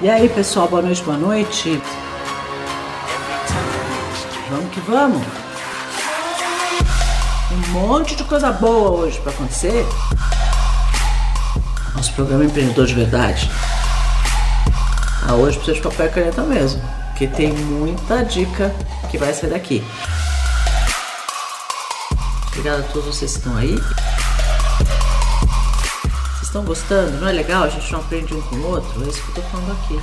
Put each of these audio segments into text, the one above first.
E aí, pessoal, boa noite, boa noite. Vamos que vamos. Um monte de coisa boa hoje para acontecer. Nosso programa Empreendedor de Verdade. Ah, hoje precisa de papel e caneta mesmo, porque tem muita dica que vai sair daqui. Obrigada a todos vocês que estão aí. Vocês estão gostando? Não é legal? A gente não aprende um com o outro? É isso que eu tô falando aqui.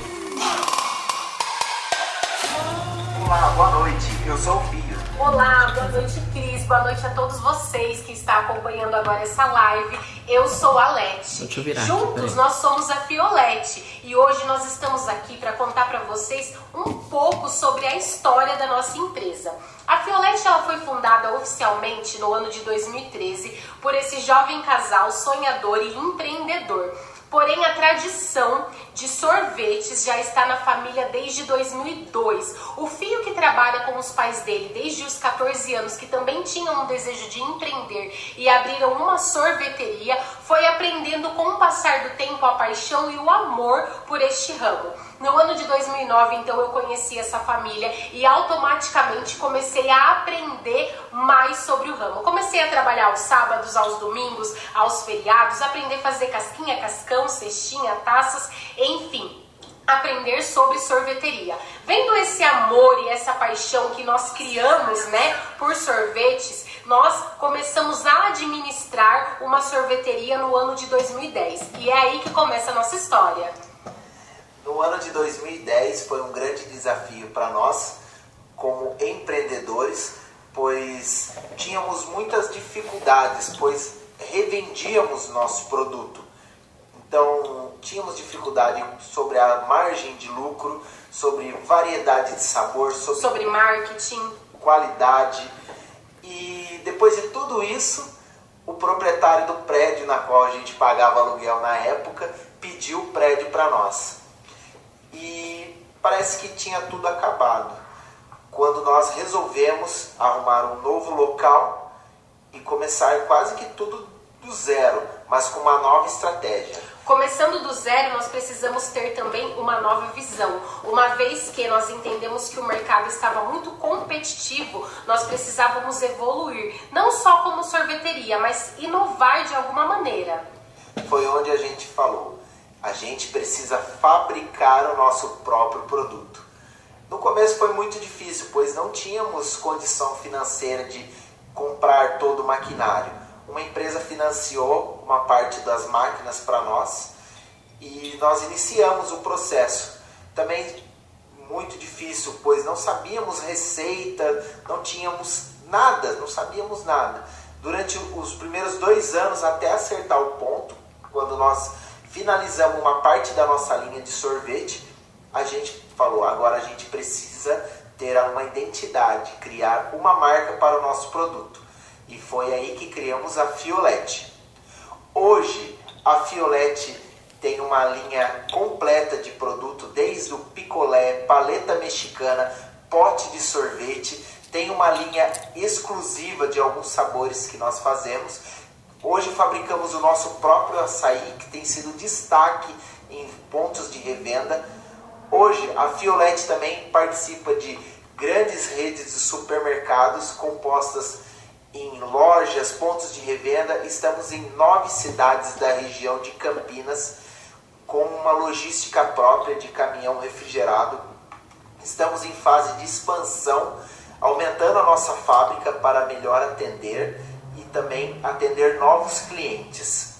Olá, boa noite. Eu sou o Filho. Olá, boa noite, Cris. Boa noite a todos vocês que estão acompanhando agora essa live. Eu sou a Leti. Deixa eu virar aqui, Juntos peraí. nós somos a Fiolete e hoje nós estamos aqui para contar para vocês um pouco sobre a história da nossa empresa. A Fiolete ela foi fundada oficialmente no ano de 2013 por esse jovem casal sonhador e empreendedor. Porém, a tradição de sorvetes já está na família desde 2002. O filho que trabalha com os pais dele desde os 14 anos, que também tinham um desejo de empreender e abriram uma sorveteria, foi aprendendo com o passar do tempo a paixão e o amor por este ramo. No ano de 2009, então, eu conheci essa família e automaticamente comecei a aprender mais sobre o ramo. Comecei a trabalhar aos sábados, aos domingos, aos feriados, aprender a fazer casquinha, cascão, cestinha, taças, enfim aprender sobre sorveteria. Vendo esse amor e essa paixão que nós criamos, né, por sorvetes, nós começamos a administrar uma sorveteria no ano de 2010. E é aí que começa a nossa história. No ano de 2010 foi um grande desafio para nós, como empreendedores, pois tínhamos muitas dificuldades, pois revendíamos nosso produto. Então, tínhamos dificuldade sobre a margem de lucro, sobre variedade de sabor, sobre, Sobre marketing, qualidade. E depois de tudo isso, o proprietário do prédio na qual a gente pagava aluguel na época pediu o prédio para nós. E parece que tinha tudo acabado. Quando nós resolvemos arrumar um novo local e começar quase que tudo do zero, mas com uma nova estratégia. Começando do zero, nós precisamos ter também uma nova visão. Uma vez que nós entendemos que o mercado estava muito competitivo, nós precisávamos evoluir, não só como sorveteria, mas inovar de alguma maneira. foi onde a gente falou: a gente precisa fabricar o nosso próprio produto. No começo foi muito difícil, pois não tínhamos condição financeira de comprar todo o maquinário. Uma empresa financiou uma parte das máquinas para nós e nós iniciamos o processo. Também muito difícil, pois não sabíamos receita, não tínhamos nada, não sabíamos nada. Durante os primeiros dois anos, até acertar o ponto, quando nós finalizamos uma parte da nossa linha de sorvete, a gente falou: agora a gente precisa ter uma identidade, criar uma marca para o nosso produto. E foi aí que criamos a Fiolete. Hoje, a Fiolete tem uma linha completa de produto, desde o picolé, paleta mexicana, pote de sorvete, tem uma linha exclusiva de alguns sabores que nós fazemos. Hoje fabricamos o nosso próprio açaí, que tem sido destaque em pontos de revenda. Hoje, a Fiolete também participa de grandes redes de supermercados compostas em lojas, pontos de revenda. Estamos em nove cidades da região de Campinas, com uma logística própria de caminhão refrigerado. Estamos em fase de expansão, aumentando a nossa fábrica para melhor atender e também atender novos clientes.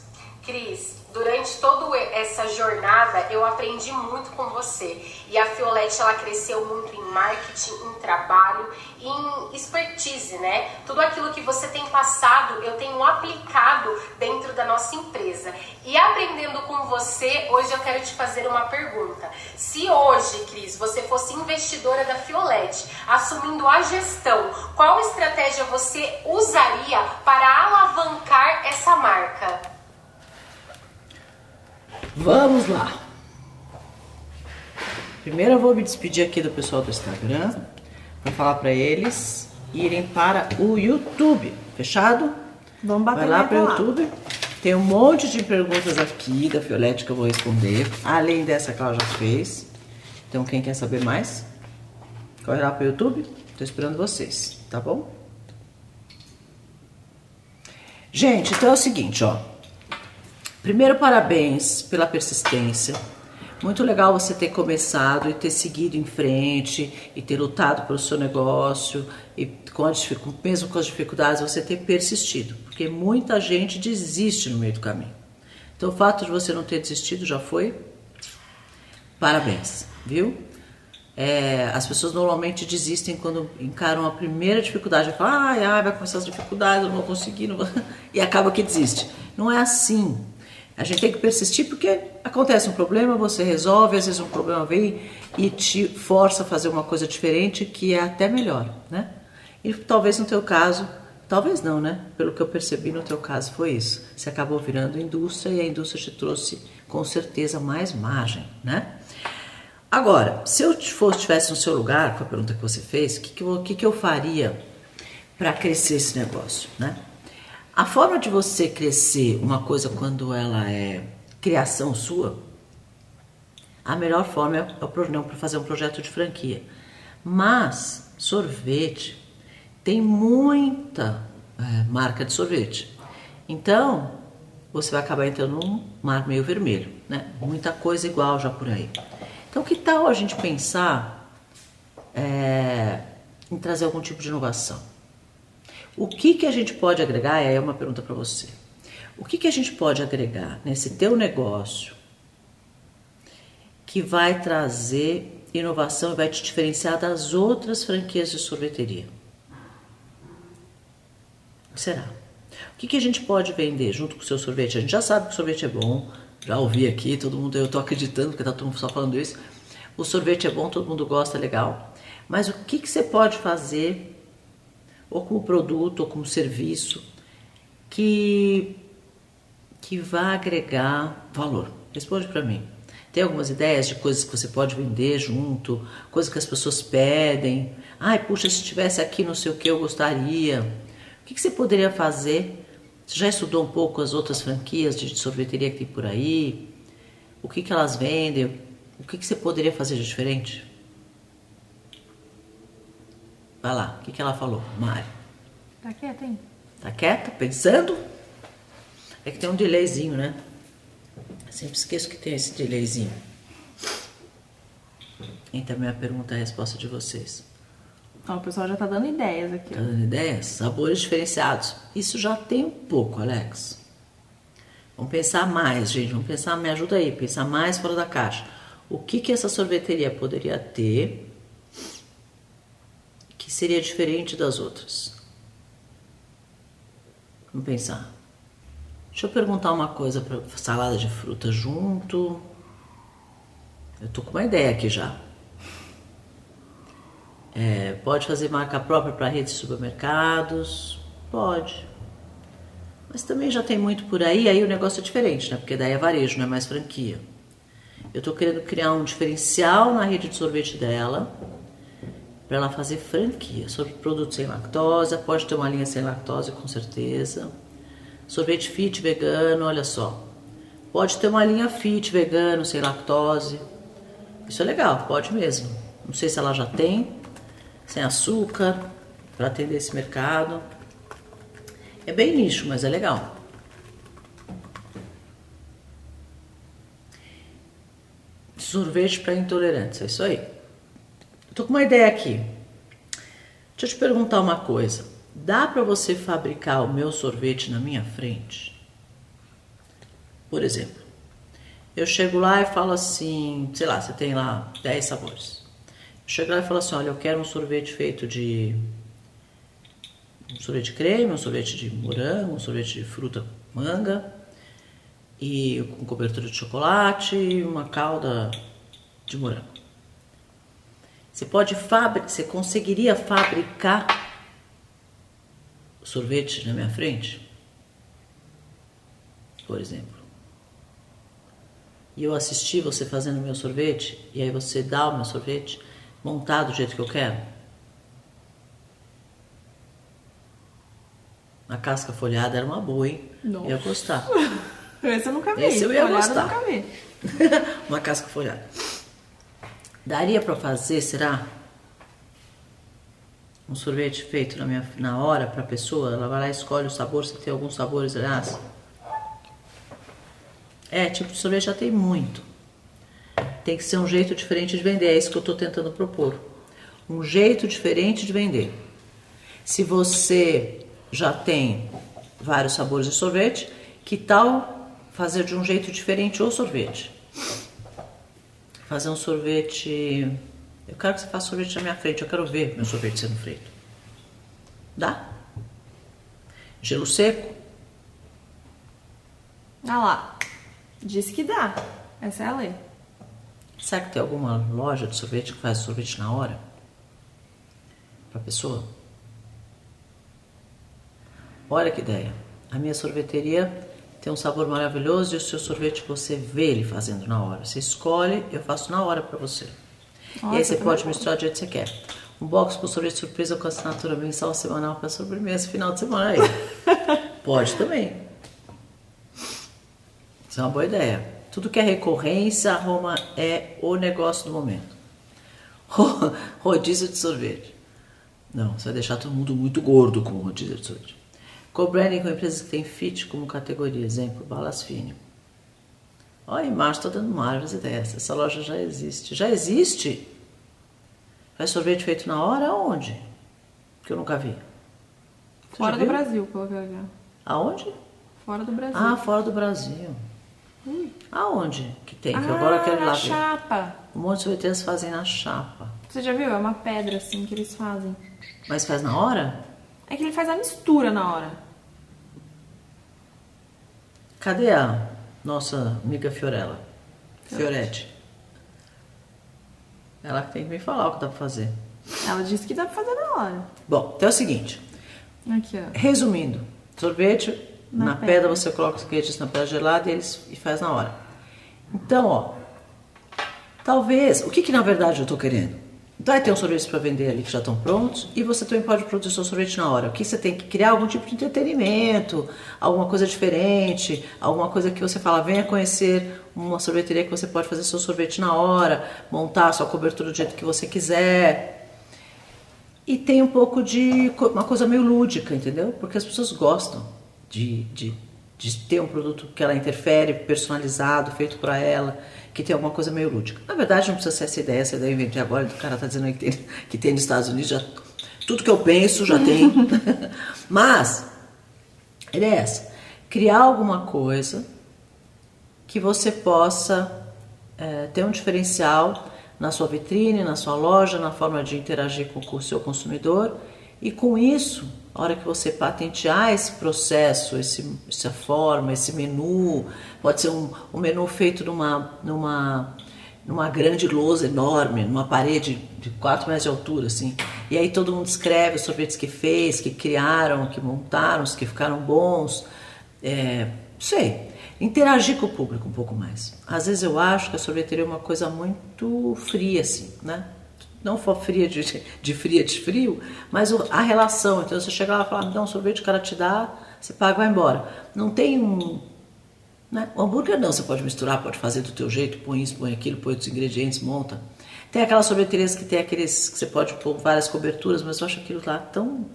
Cris, durante toda essa jornada eu aprendi muito com você. E a Fiolete ela cresceu muito em marketing, em trabalho, em expertise, né? Tudo aquilo que você tem passado, eu tenho aplicado dentro da nossa empresa. E aprendendo com você, hoje eu quero te fazer uma pergunta. Se hoje, Cris, você fosse investidora da Fiolete, assumindo a gestão, qual estratégia você usaria para alavancar essa marca? Vamos lá. Primeiro eu vou me despedir aqui do pessoal do Instagram para falar para eles irem para o YouTube. Fechado? Vamos bater Vai lá para o. YouTube. Tem um monte de perguntas aqui da Fiolete que eu vou responder, além dessa que ela já fez. Então, quem quer saber mais, corre lá pro YouTube. Tô esperando vocês, tá bom? Gente, então é o seguinte, ó. Primeiro, parabéns pela persistência. Muito legal você ter começado e ter seguido em frente e ter lutado pelo seu negócio e com as, mesmo com as dificuldades você ter persistido, porque muita gente desiste no meio do caminho. Então o fato de você não ter desistido já foi parabéns, viu? É, as pessoas normalmente desistem quando encaram a primeira dificuldade, falam, ai, ai, vai começar as dificuldades, eu não vou conseguir, não vou... e acaba que desiste. Não é assim. A gente tem que persistir porque acontece um problema, você resolve, às vezes um problema vem e te força a fazer uma coisa diferente que é até melhor, né? E talvez no teu caso, talvez não, né? Pelo que eu percebi no teu caso foi isso. Você acabou virando indústria e a indústria te trouxe com certeza mais margem, né? Agora, se eu fosse estivesse no seu lugar, com a pergunta que você fez, o que, que, eu, que, que eu faria para crescer esse negócio, né? A forma de você crescer uma coisa quando ela é criação sua, a melhor forma é não para fazer um projeto de franquia. Mas sorvete tem muita é, marca de sorvete. Então, você vai acabar entrando num mar meio vermelho, né? Muita coisa igual já por aí. Então, que tal a gente pensar é, em trazer algum tipo de inovação? O que, que a gente pode agregar? É uma pergunta para você. O que, que a gente pode agregar nesse teu negócio que vai trazer inovação e vai te diferenciar das outras franquias de sorveteria? Será? O que, que a gente pode vender junto com o seu sorvete? A gente já sabe que o sorvete é bom, já ouvi aqui, todo mundo, eu estou acreditando, porque está todo mundo só falando isso. O sorvete é bom, todo mundo gosta, legal. Mas o que, que você pode fazer ou como produto, ou como serviço, que, que vá agregar valor? Responde para mim. Tem algumas ideias de coisas que você pode vender junto, coisas que as pessoas pedem. Ai, puxa, se estivesse aqui não sei o que eu gostaria. O que, que você poderia fazer? Você já estudou um pouco as outras franquias de sorveteria que tem por aí? O que, que elas vendem? O que, que você poderia fazer de diferente? Vai lá, o que, que ela falou, Mari? Tá quieta, hein? Tá quieta, pensando? É que tem um delayzinho, né? sempre esqueço que tem esse delayzinho. Então, minha pergunta é a resposta de vocês. Ó, o pessoal já tá dando ideias aqui. Tá dando ideias? Sabores diferenciados. Isso já tem um pouco, Alex. Vamos pensar mais, gente. Vamos pensar, me ajuda aí, pensar mais fora da caixa. O que que essa sorveteria poderia ter que seria diferente das outras? Vamos pensar. Deixa eu perguntar uma coisa para salada de fruta junto. Eu tô com uma ideia aqui já. É, pode fazer marca própria para redes de supermercados? Pode. Mas também já tem muito por aí, aí o negócio é diferente, né? Porque daí é varejo, não é mais franquia. Eu tô querendo criar um diferencial na rede de sorvete dela para ela fazer franquia sobre produtos sem lactose, pode ter uma linha sem lactose com certeza. Sorvete fit vegano, olha só. Pode ter uma linha fit vegano sem lactose. Isso é legal, pode mesmo. Não sei se ela já tem, sem açúcar, para atender esse mercado. É bem nicho, mas é legal. Sorvete para intolerantes, é isso aí. Tô com uma ideia aqui. Deixa eu te perguntar uma coisa. Dá para você fabricar o meu sorvete na minha frente? Por exemplo, eu chego lá e falo assim, sei lá, você tem lá 10 sabores. Eu chego lá e falo assim, olha, eu quero um sorvete feito de um sorvete de creme, um sorvete de morango, um sorvete de fruta manga e com cobertura de chocolate e uma calda de morango. Você pode fabricar, você conseguiria fabricar sorvete na minha frente? Por exemplo. E eu assisti você fazendo meu sorvete, e aí você dá o meu sorvete montado do jeito que eu quero? A casca folhada era uma boa, hein? Nossa. Ia gostar. Esse eu nunca vi. Esse eu ia Folhado gostar. Eu nunca vi. uma casca folhada. Daria pra fazer, será? Um sorvete feito na, minha, na hora pra pessoa? Ela vai lá e escolhe o sabor, se tem alguns sabores, aliás. É, tipo de sorvete já tem muito. Tem que ser um jeito diferente de vender, é isso que eu estou tentando propor. Um jeito diferente de vender. Se você já tem vários sabores de sorvete, que tal fazer de um jeito diferente o sorvete? Fazer um sorvete. Eu quero que você faça sorvete na minha frente, eu quero ver meu sorvete sendo feito. Dá? Gelo seco? Ah lá. Diz que dá. Essa é a lei. Será que tem alguma loja de sorvete que faz sorvete na hora? Pra pessoa? Olha que ideia. A minha sorveteria tem um sabor maravilhoso e o seu sorvete você vê ele fazendo na hora. Você escolhe, eu faço na hora pra você. e Nossa, aí você tá pode misturar do jeito que você quer. Um box com sorvete surpresa com assinatura mensal semanal para sobremesa final de semana aí. pode também. Isso é uma boa ideia. Tudo que é recorrência, Roma é o negócio do momento. Ro- Rodízio de sorvete. Não, você vai deixar todo mundo muito gordo com rodízio de sorvete. Co-branding com empresas que têm fit como categoria. Exemplo, Balas Fine. Olha, Márcio está dando maravilhas ideias. Essa loja já existe. Já existe? Faz sorvete feito na hora? Aonde? Que eu nunca vi. Você Fora do viu? Brasil, aqui. ó. Aonde? Fora do Brasil. Ah, fora do Brasil. Aonde que tem? Que Ah, agora eu quero ir na lá ver. chapa. Um monte de sorveteiros fazem na chapa. Você já viu? É uma pedra assim que eles fazem. Mas faz na hora? É que ele faz a mistura na hora. Cadê a nossa amiga Fiorella? Fioretti. Ela que tem que me falar o que dá pra fazer. Ela disse que dá pra fazer na hora. Bom, então é o seguinte. Aqui, ó. Resumindo, sorvete, na, Na pedra. pedra. você coloca os ingredientes na pedra gelada e, eles, e faz na hora. Então, ó, talvez, o que que na verdade eu tô querendo? Vai ter uns sorvetes para vender ali que já estão prontos e você também pode produzir seu sorvete na hora. O que você tem que criar algum tipo de entretenimento, alguma coisa diferente, alguma coisa que você fala, venha conhecer uma sorveteria que você pode fazer seu sorvete na hora, montar sua cobertura do jeito que você quiser. E tem um pouco de uma coisa meio lúdica, entendeu? Porque as pessoas gostam de, de, de ter um produto que ela interfere, personalizado, feito para ela, que tem alguma coisa meio lúdica. Na verdade, não precisa ser essa ideia, essa ideia eu inventei agora, o cara tá dizendo que tem, que tem nos Estados Unidos, já, tudo que eu penso já tem. Mas, ideia é essa, criar alguma coisa que você possa eh, ter um diferencial na sua vitrine, na sua loja, na forma de interagir com o seu consumidor e com isso, a hora que você patentear esse processo, esse, essa forma, esse menu, pode ser um, um menu feito numa, numa, numa grande lousa enorme, numa parede de 4 metros de altura, assim. E aí todo mundo escreve os sorvetes que fez, que criaram, que montaram, os que ficaram bons. É, sei, interagir com o público um pouco mais. Às vezes eu acho que a sorveteria é uma coisa muito fria, assim, né? Não for fria de, de fria de frio, mas a relação. Então você chega lá e fala, me dá um sorvete, o cara te dá, você paga e vai embora. Não tem um. Né? O hambúrguer não, você pode misturar, pode fazer do teu jeito, põe isso, põe aquilo, põe outros ingredientes, monta. Tem aquelas sorveterias que tem aqueles que você pode pôr várias coberturas, mas eu acho aquilo lá tão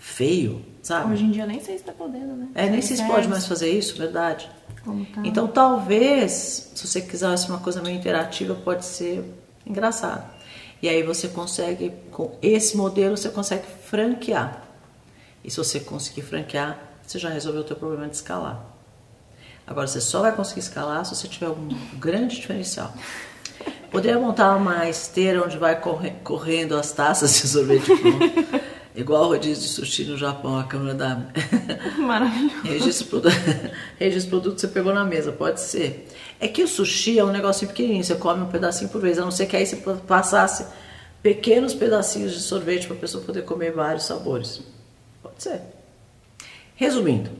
feio, sabe? Hoje em dia nem sei se tá podendo, né? É, nem sei se pode mais fazer isso, verdade. Tá. Então, talvez, se você quiser uma coisa meio interativa, pode ser engraçado. E aí você consegue, com esse modelo, você consegue franquear. E se você conseguir franquear, você já resolveu o teu problema de escalar. Agora, você só vai conseguir escalar se você tiver algum grande diferencial. Poderia montar uma esteira onde vai corre- correndo as taças de sorvete pronto. Igual rodízio de sushi no Japão, a câmera da... Maravilhoso. Registro produto, registro produto você pegou na mesa, pode ser. É que o sushi é um negocinho pequenininho, você come um pedacinho por vez, a não ser que aí você passasse pequenos pedacinhos de sorvete para a pessoa poder comer vários sabores. Pode ser. Resumindo,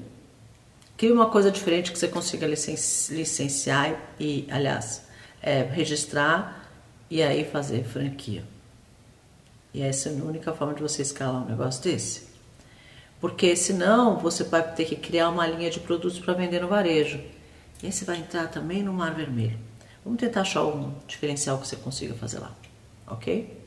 crie uma coisa diferente que você consiga licen- licenciar e, aliás, é, registrar e aí fazer franquia. E essa é a única forma de você escalar um negócio desse. Porque senão você vai ter que criar uma linha de produtos para vender no varejo. E aí você vai entrar também no mar vermelho. Vamos tentar achar um diferencial que você consiga fazer lá, ok?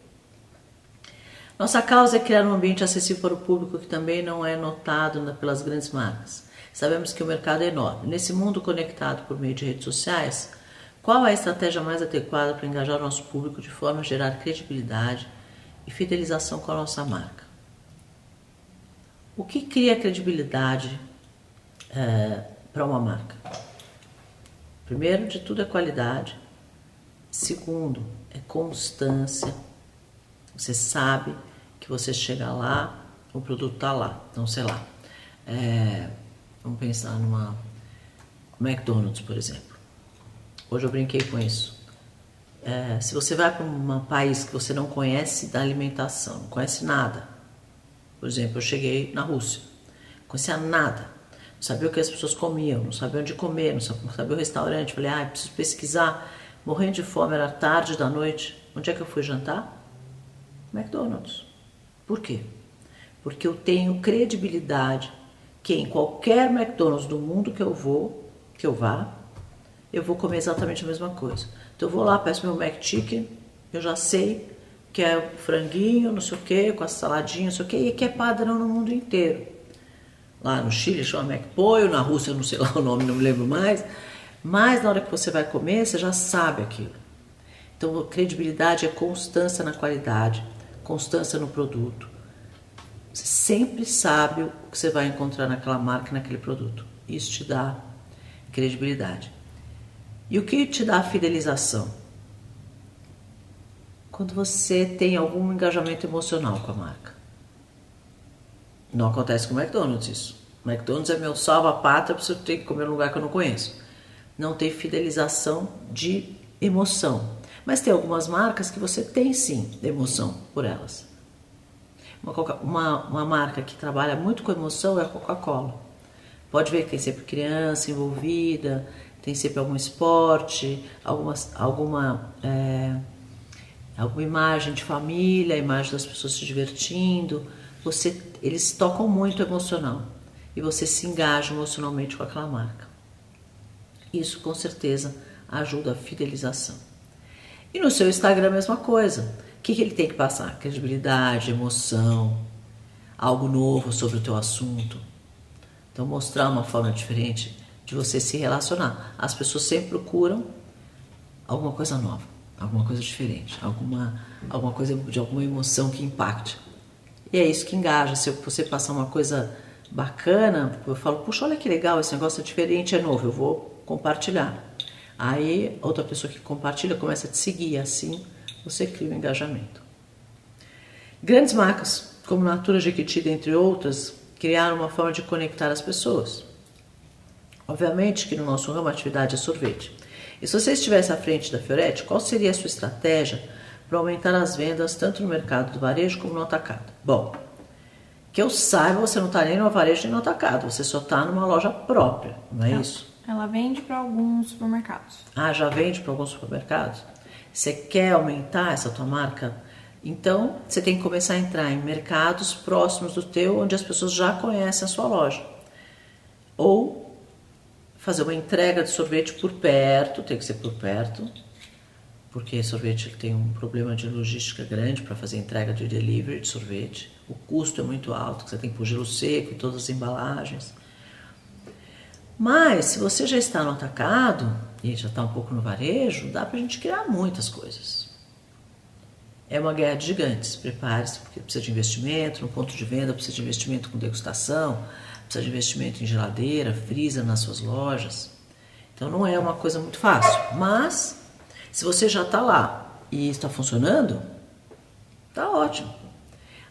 Nossa causa é criar um ambiente acessível para o público que também não é notado pelas grandes marcas. Sabemos que o mercado é enorme. Nesse mundo conectado por meio de redes sociais, qual é a estratégia mais adequada para engajar o nosso público de forma a gerar credibilidade e fidelização com a nossa marca? O que cria credibilidade é, para uma marca? Primeiro de tudo é qualidade. Segundo é constância. Você sabe que você chega lá, o produto está lá. Então, sei lá. É, vamos pensar numa McDonald's, por exemplo. Hoje eu brinquei com isso. É, se você vai para um país que você não conhece da alimentação, não conhece nada. Por exemplo, eu cheguei na Rússia, não conhecia nada. Não sabia o que as pessoas comiam, não sabia onde comer, não sabia, o restaurante. Falei, ah, preciso pesquisar. Morrendo de fome, era tarde da noite. Onde é que eu fui jantar? McDonald's. Por quê? Porque eu tenho credibilidade que em qualquer McDonald's do mundo que eu vou, que eu vá, eu vou comer exatamente a mesma coisa. Então eu vou lá, peço meu McChicken, eu já sei que é franguinho, não sei o que, com a saladinha, não sei o que, e que é padrão no mundo inteiro. Lá no Chile chama McPoio, na Rússia não sei lá o nome, não me lembro mais. Mas na hora que você vai comer, você já sabe aquilo. Então, credibilidade é constância na qualidade, constância no produto. Você sempre sabe o que você vai encontrar naquela marca, naquele produto. Isso te dá credibilidade. E o que te dá fidelização? Quando você tem algum engajamento emocional com a marca. Não acontece com o McDonald's isso. O McDonald's é meu salva-pátria, eu tenho que comer num lugar que eu não conheço. Não tem fidelização de emoção. Mas tem algumas marcas que você tem sim emoção por elas. Uma, uma, uma marca que trabalha muito com emoção é a Coca-Cola. Pode ver que tem sempre criança envolvida, tem sempre algum esporte, alguma, alguma, é, alguma imagem de família, imagem das pessoas se divertindo. Você, eles tocam muito emocional e você se engaja emocionalmente com aquela marca. Isso com certeza ajuda a fidelização. E no seu Instagram a mesma coisa. O que, que ele tem que passar? Credibilidade, emoção, algo novo sobre o teu assunto. Então mostrar uma forma diferente de você se relacionar. As pessoas sempre procuram alguma coisa nova, alguma coisa diferente, alguma, alguma coisa de alguma emoção que impacte. E é isso que engaja. Se você passar uma coisa bacana, eu falo, puxa, olha que legal, esse negócio é diferente, é novo, eu vou compartilhar. Aí outra pessoa que compartilha começa a te seguir, assim você cria um engajamento. Grandes marcas, como Natura Jequiti, dentre outras, criaram uma forma de conectar as pessoas. Obviamente que no nosso ramo a atividade é sorvete. E se você estivesse à frente da Fioretti, qual seria a sua estratégia para aumentar as vendas tanto no mercado do varejo como no atacado? Bom, que eu saiba, você não está nem no varejo nem no atacado, você só está numa loja própria, não é Ela, isso? Ela vende para alguns supermercados. Ah, já vende para alguns supermercados? Você quer aumentar essa tua marca? Então, você tem que começar a entrar em mercados próximos do teu, onde as pessoas já conhecem a sua loja. Ou fazer uma entrega de sorvete por perto, tem que ser por perto, porque sorvete tem um problema de logística grande para fazer entrega de delivery de sorvete. O custo é muito alto, você tem que pôr gelo seco todas as embalagens. Mas se você já está no atacado e já está um pouco no varejo, dá para a gente criar muitas coisas. É uma guerra de gigantes, prepare-se, porque precisa de investimento, no ponto de venda precisa de investimento com degustação, precisa de investimento em geladeira, freezer nas suas lojas. Então não é uma coisa muito fácil. Mas se você já está lá e está funcionando, tá ótimo.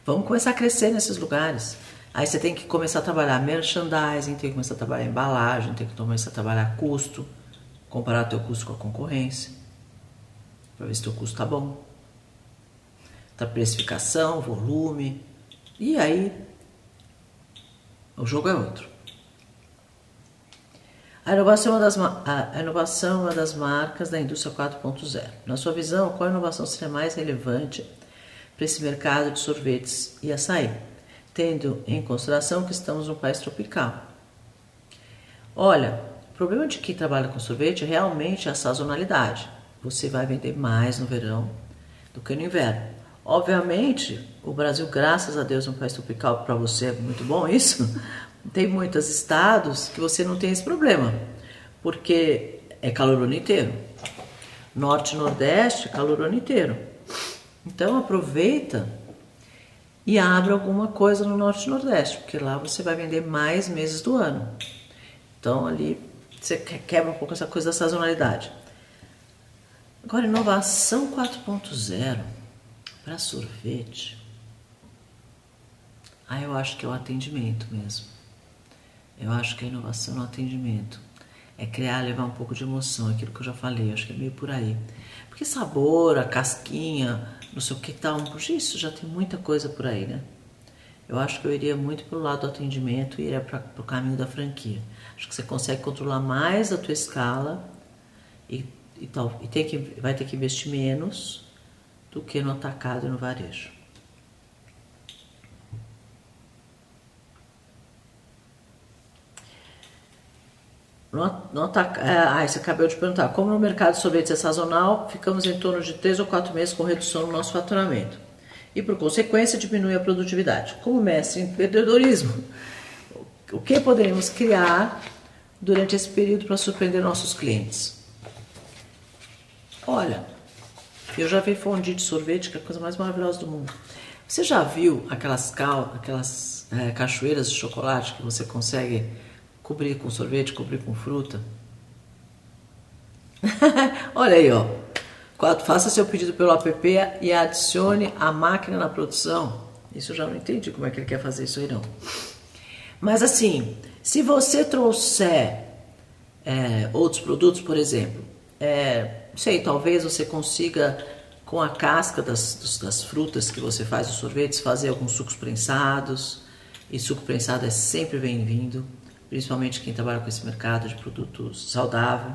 Vamos começar a crescer nesses lugares. Aí você tem que começar a trabalhar merchandising, tem que começar a trabalhar embalagem, tem que começar a trabalhar custo, comparar teu custo com a concorrência, para ver se teu custo tá bom. Tá precificação, volume. E aí o jogo é outro. A inovação, é uma das, a inovação é uma das marcas da indústria 4.0. Na sua visão, qual inovação seria mais relevante para esse mercado de sorvetes e açaí? tendo em consideração que estamos num país tropical. Olha, o problema de quem trabalha com sorvete realmente é a sazonalidade. Você vai vender mais no verão do que no inverno. Obviamente, o Brasil, graças a Deus, é um país tropical para você é muito bom isso. Tem muitos estados que você não tem esse problema, porque é calor o ano inteiro. Norte e Nordeste, calor o ano inteiro. Então aproveita e abre alguma coisa no Norte e Nordeste, porque lá você vai vender mais meses do ano. Então ali você quebra um pouco essa coisa da sazonalidade. Agora, inovação 4.0 para sorvete. Ah, eu acho que é o atendimento mesmo. Eu acho que a inovação no atendimento é criar, levar um pouco de emoção, aquilo que eu já falei, acho que é meio por aí. Porque sabor, a casquinha, não sei o que tal, isso já tem muita coisa por aí, né? Eu acho que eu iria muito pelo lado do atendimento e iria para o caminho da franquia. Acho que você consegue controlar mais a tua escala e, e, tal, e tem que, vai ter que investir menos do que no atacado e no varejo. No, no é, ah, você acabou de perguntar. Como no mercado de sorvetes é sazonal, ficamos em torno de 3 ou 4 meses com redução no nosso faturamento. E, por consequência, diminui a produtividade. Como mestre em empreendedorismo, o que poderíamos criar durante esse período para surpreender nossos clientes? Olha, eu já vi fondue de sorvete, que é a coisa mais maravilhosa do mundo. Você já viu aquelas, cal, aquelas é, cachoeiras de chocolate que você consegue cobrir com sorvete, cobrir com fruta. Olha aí, ó. Faça seu pedido pelo app e adicione a máquina na produção. Isso eu já não entendi como é que ele quer fazer isso aí não. Mas assim, se você trouxer é, outros produtos, por exemplo, é, sei, talvez você consiga com a casca das, das frutas que você faz os sorvetes fazer alguns sucos prensados. E suco prensado é sempre bem-vindo principalmente quem trabalha com esse mercado de produtos saudável.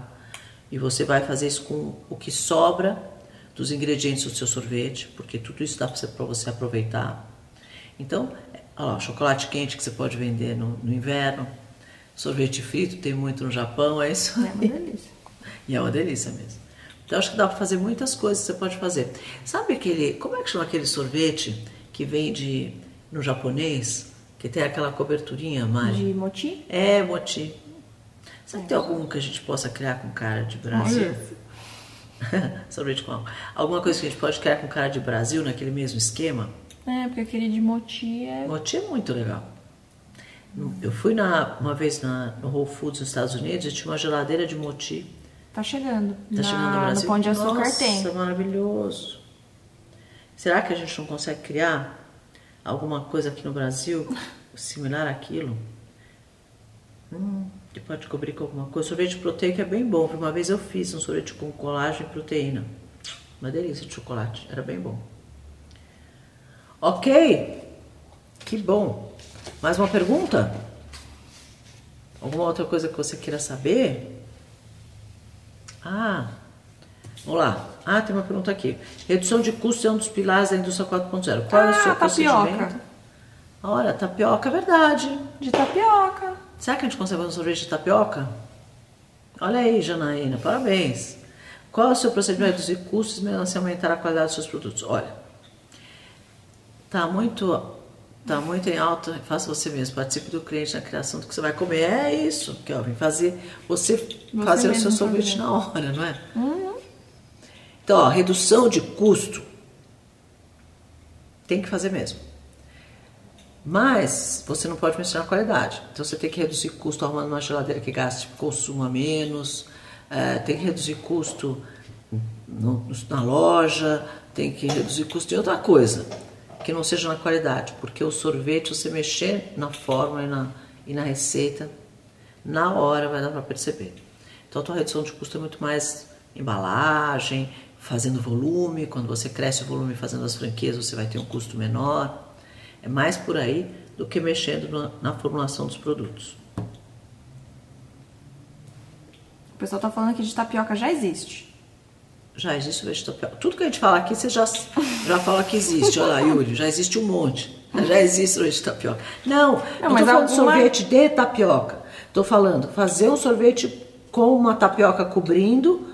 E você vai fazer isso com o que sobra dos ingredientes do seu sorvete, porque tudo isso dá para você aproveitar. Então, olha lá, chocolate quente que você pode vender no, no, inverno, sorvete frito, tem muito no Japão, é isso? É uma delícia. e é uma delícia mesmo. Então, acho que dá para fazer muitas coisas que você pode fazer. Sabe aquele, como é que chama aquele sorvete que vende no japonês? Que tem aquela coberturinha mais. De moti? É, moti. Será que tem algum que a gente possa criar com cara de Brasil? Sorvete com álcool. Alguma coisa que a gente pode criar com cara de Brasil naquele mesmo esquema? É, porque aquele de moti é. Moti é muito legal. Eu fui na, uma vez na, no Whole Foods nos Estados Unidos e tinha uma geladeira de moti. Tá chegando. Tá na, chegando no Brasil. No Pão de Açúcar Nossa, tem. maravilhoso. Será que a gente não consegue criar alguma coisa aqui no Brasil similar àquilo. Hum, você pode cobrir com alguma coisa. Sorvete proteico é bem bom. Uma vez eu fiz um sorvete com colágeno e proteína. Uma delícia de chocolate. Era bem bom. Ok? Que bom. Mais uma pergunta? Alguma outra coisa que você queira saber? Ah, vamos lá. Ah, tem uma pergunta aqui. Redução de custos é um dos pilares da indústria 4.0. Qual ah, é o seu tapioca. procedimento? Olha, tapioca é verdade. De tapioca. Será que a gente consegue fazer um sorvete de tapioca? Olha aí, Janaína, parabéns. Qual é o seu procedimento de reduzir custos e aumentar a qualidade dos seus produtos? Olha, tá muito, tá muito em alta, faça você mesmo, participe do cliente na criação do que você vai comer. É isso, vem fazer você, Você fazer o seu sorvete fazer. na hora, não é? Uhum. Então, ó, redução de custo tem que fazer mesmo. Mas você não pode na qualidade. Então você tem que reduzir custo arrumando uma geladeira que gaste, consuma menos, eh, tem que reduzir custo no- na loja, tem que reduzir custo em outra coisa, que não seja na qualidade, porque o sorvete, você mexer na fórmula e na, e na receita, na hora vai dar para perceber. Então a tua redução de custo é muito mais embalagem, fazendo volume, quando você cresce o volume fazendo as franquias, você vai ter um custo menor. É mais por aí do que mexendo na, na formulação dos produtos. O pessoal tá falando aqui de tapioca já existe. Já existe de tapioca. Tudo que a gente fala aqui, você já, já fala que existe. Olha lá, Yuri, já existe um monte. Já existe sorvete de tapioca. Não, não, não mas falando alguma- sorvete de tapioca. Tô falando fazer um sorvete com uma tapioca cobrindo,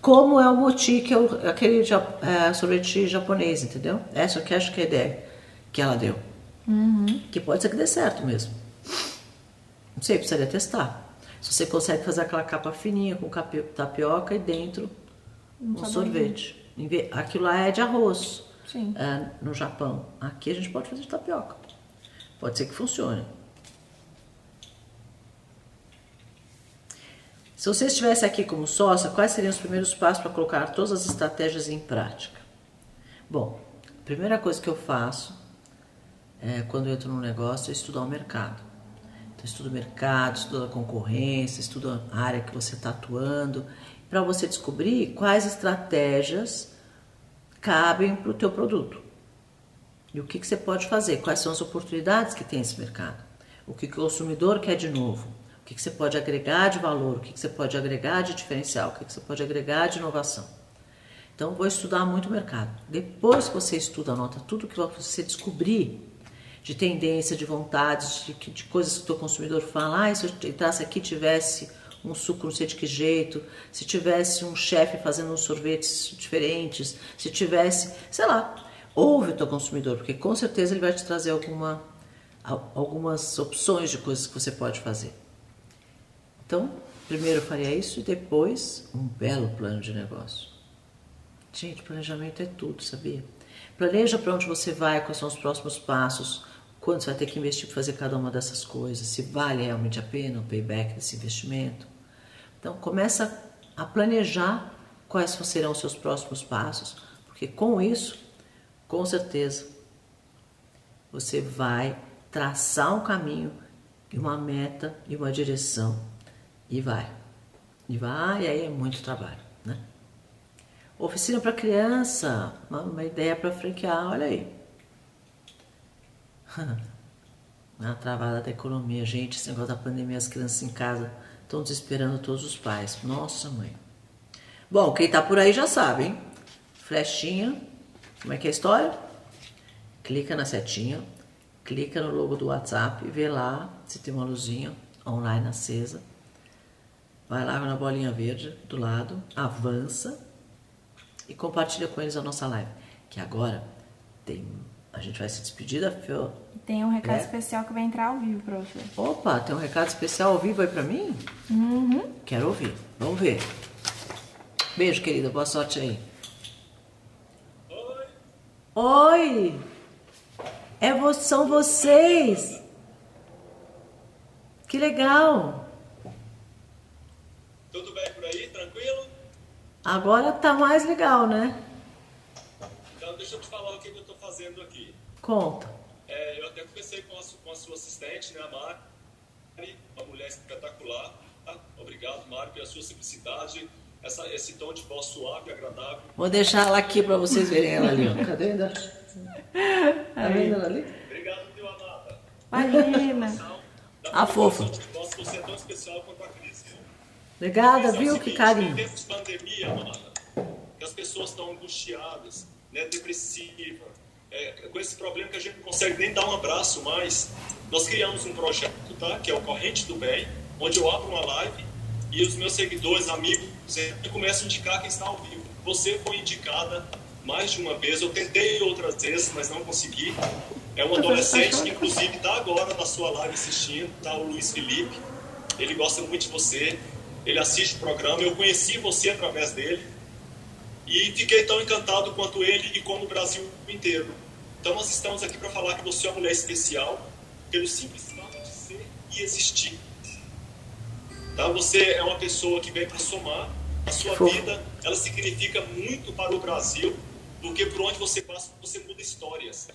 como é o moti, que é o- aquele é, sorvete japonês, entendeu? Essa que acho que é a ideia que ela deu. Que pode ser que dê certo mesmo. Não sei, precisaria testar. Se você consegue fazer aquela capa fininha com tapioca e dentro um sorvete. Aquilo lá é de arroz. É, no Japão. Aqui a gente pode fazer de tapioca. Pode ser que funcione. Se você estivesse aqui como sócia, quais seriam os primeiros passos para colocar todas as estratégias em prática? Bom, a primeira coisa que eu faço é, quando eu entro num negócio é estudar o mercado. Então, estudo o mercado, estudo a concorrência, estudo a área que você está atuando, para você descobrir quais estratégias cabem para o teu produto. E o que, que você pode fazer, quais são as oportunidades que tem esse mercado, o que, que o consumidor quer de novo, o que, que você pode agregar de valor, o que, que você pode agregar de diferencial, o que, que você pode agregar de inovação. Então, vou estudar muito o mercado. Depois que você estuda, anota tudo que você descobrir de tendência, de vontades, de, de coisas que o teu consumidor fala. Ah, se eu entrasse aqui tivesse um suco não sei de que jeito, se tivesse um chefe fazendo uns sorvetes diferentes, se tivesse, sei lá, ouve o teu consumidor, porque com certeza ele vai te trazer alguma, al- algumas opções de coisas que você pode fazer. Então, primeiro eu faria isso e depois um belo plano de negócio. Gente, planejamento é tudo, sabia? Planeja para onde você vai, quais são os próximos passos, quanto você vai ter que investir para fazer cada uma dessas coisas, se vale realmente a pena o payback desse investimento. Então, começa a planejar quais serão os seus próximos passos, porque com isso, com certeza, você vai traçar um caminho uma meta e uma direção e vai. E vai, e aí é muito trabalho, né? Oficina para criança, uma, uma ideia para franquear, olha aí. Na travada da economia, gente, esse negócio da pandemia, as crianças em casa estão desesperando todos os pais. Nossa, mãe. Bom, quem tá por aí já sabe, hein? Flechinha, como é que é a história? Clica na setinha, clica no logo do WhatsApp, vê lá se tem uma luzinha online acesa. Vai lá na bolinha verde do lado, avança e compartilha com eles a nossa live. Que agora tem. A gente vai se despedir da. Tem um recado É. especial que vai entrar ao vivo pra você. Opa, tem um recado especial ao vivo aí pra mim? Quero ouvir. Vamos ver. Beijo, querida. Boa sorte aí. Oi. Oi. É, vo- são vocês. Que legal. Tudo bem por aí? Tranquilo? Agora tá mais legal, né? Então, deixa eu te falar o que que eu estou fazendo aqui. Conta. É, eu até conversei com a, com a sua assistente, né, a Mari, uma mulher espetacular. Tá? Obrigado, Mari, pela sua simplicidade, essa, esse tom de voz suave e agradável. Vou deixar ela aqui pra vocês verem ela ali. ó. Cadê ainda? Tá vendo ela ali? Obrigado, meu amada. Imagina. Da A fofa. você é tão especial quanto a Cris. Obrigada, é viu? seguinte, Que carinho. Em tempos de pandemia, amada, que as pessoas estão angustiadas, né, depressivas, é, com esse problema que a gente não consegue nem dar um abraço mais, nós criamos um projeto, tá, que é o Corrente do Bem, onde eu abro uma live e os meus seguidores, amigos, sempre começam a indicar quem está ao vivo. Você foi indicada mais de uma vez, eu tentei outras vezes, mas não consegui. É um adolescente que, inclusive, está agora na sua live assistindo, tá o Luiz Felipe. Ele gosta muito de você, ele assiste o programa. Eu conheci você através dele e fiquei tão encantado quanto ele e como o Brasil inteiro. Então, nós estamos aqui para falar que você é uma mulher especial pelo simples fato de ser e existir. Tá? Você é uma pessoa que vem para somar. A sua vida ela significa muito para o Brasil, porque por onde você passa, você muda histórias.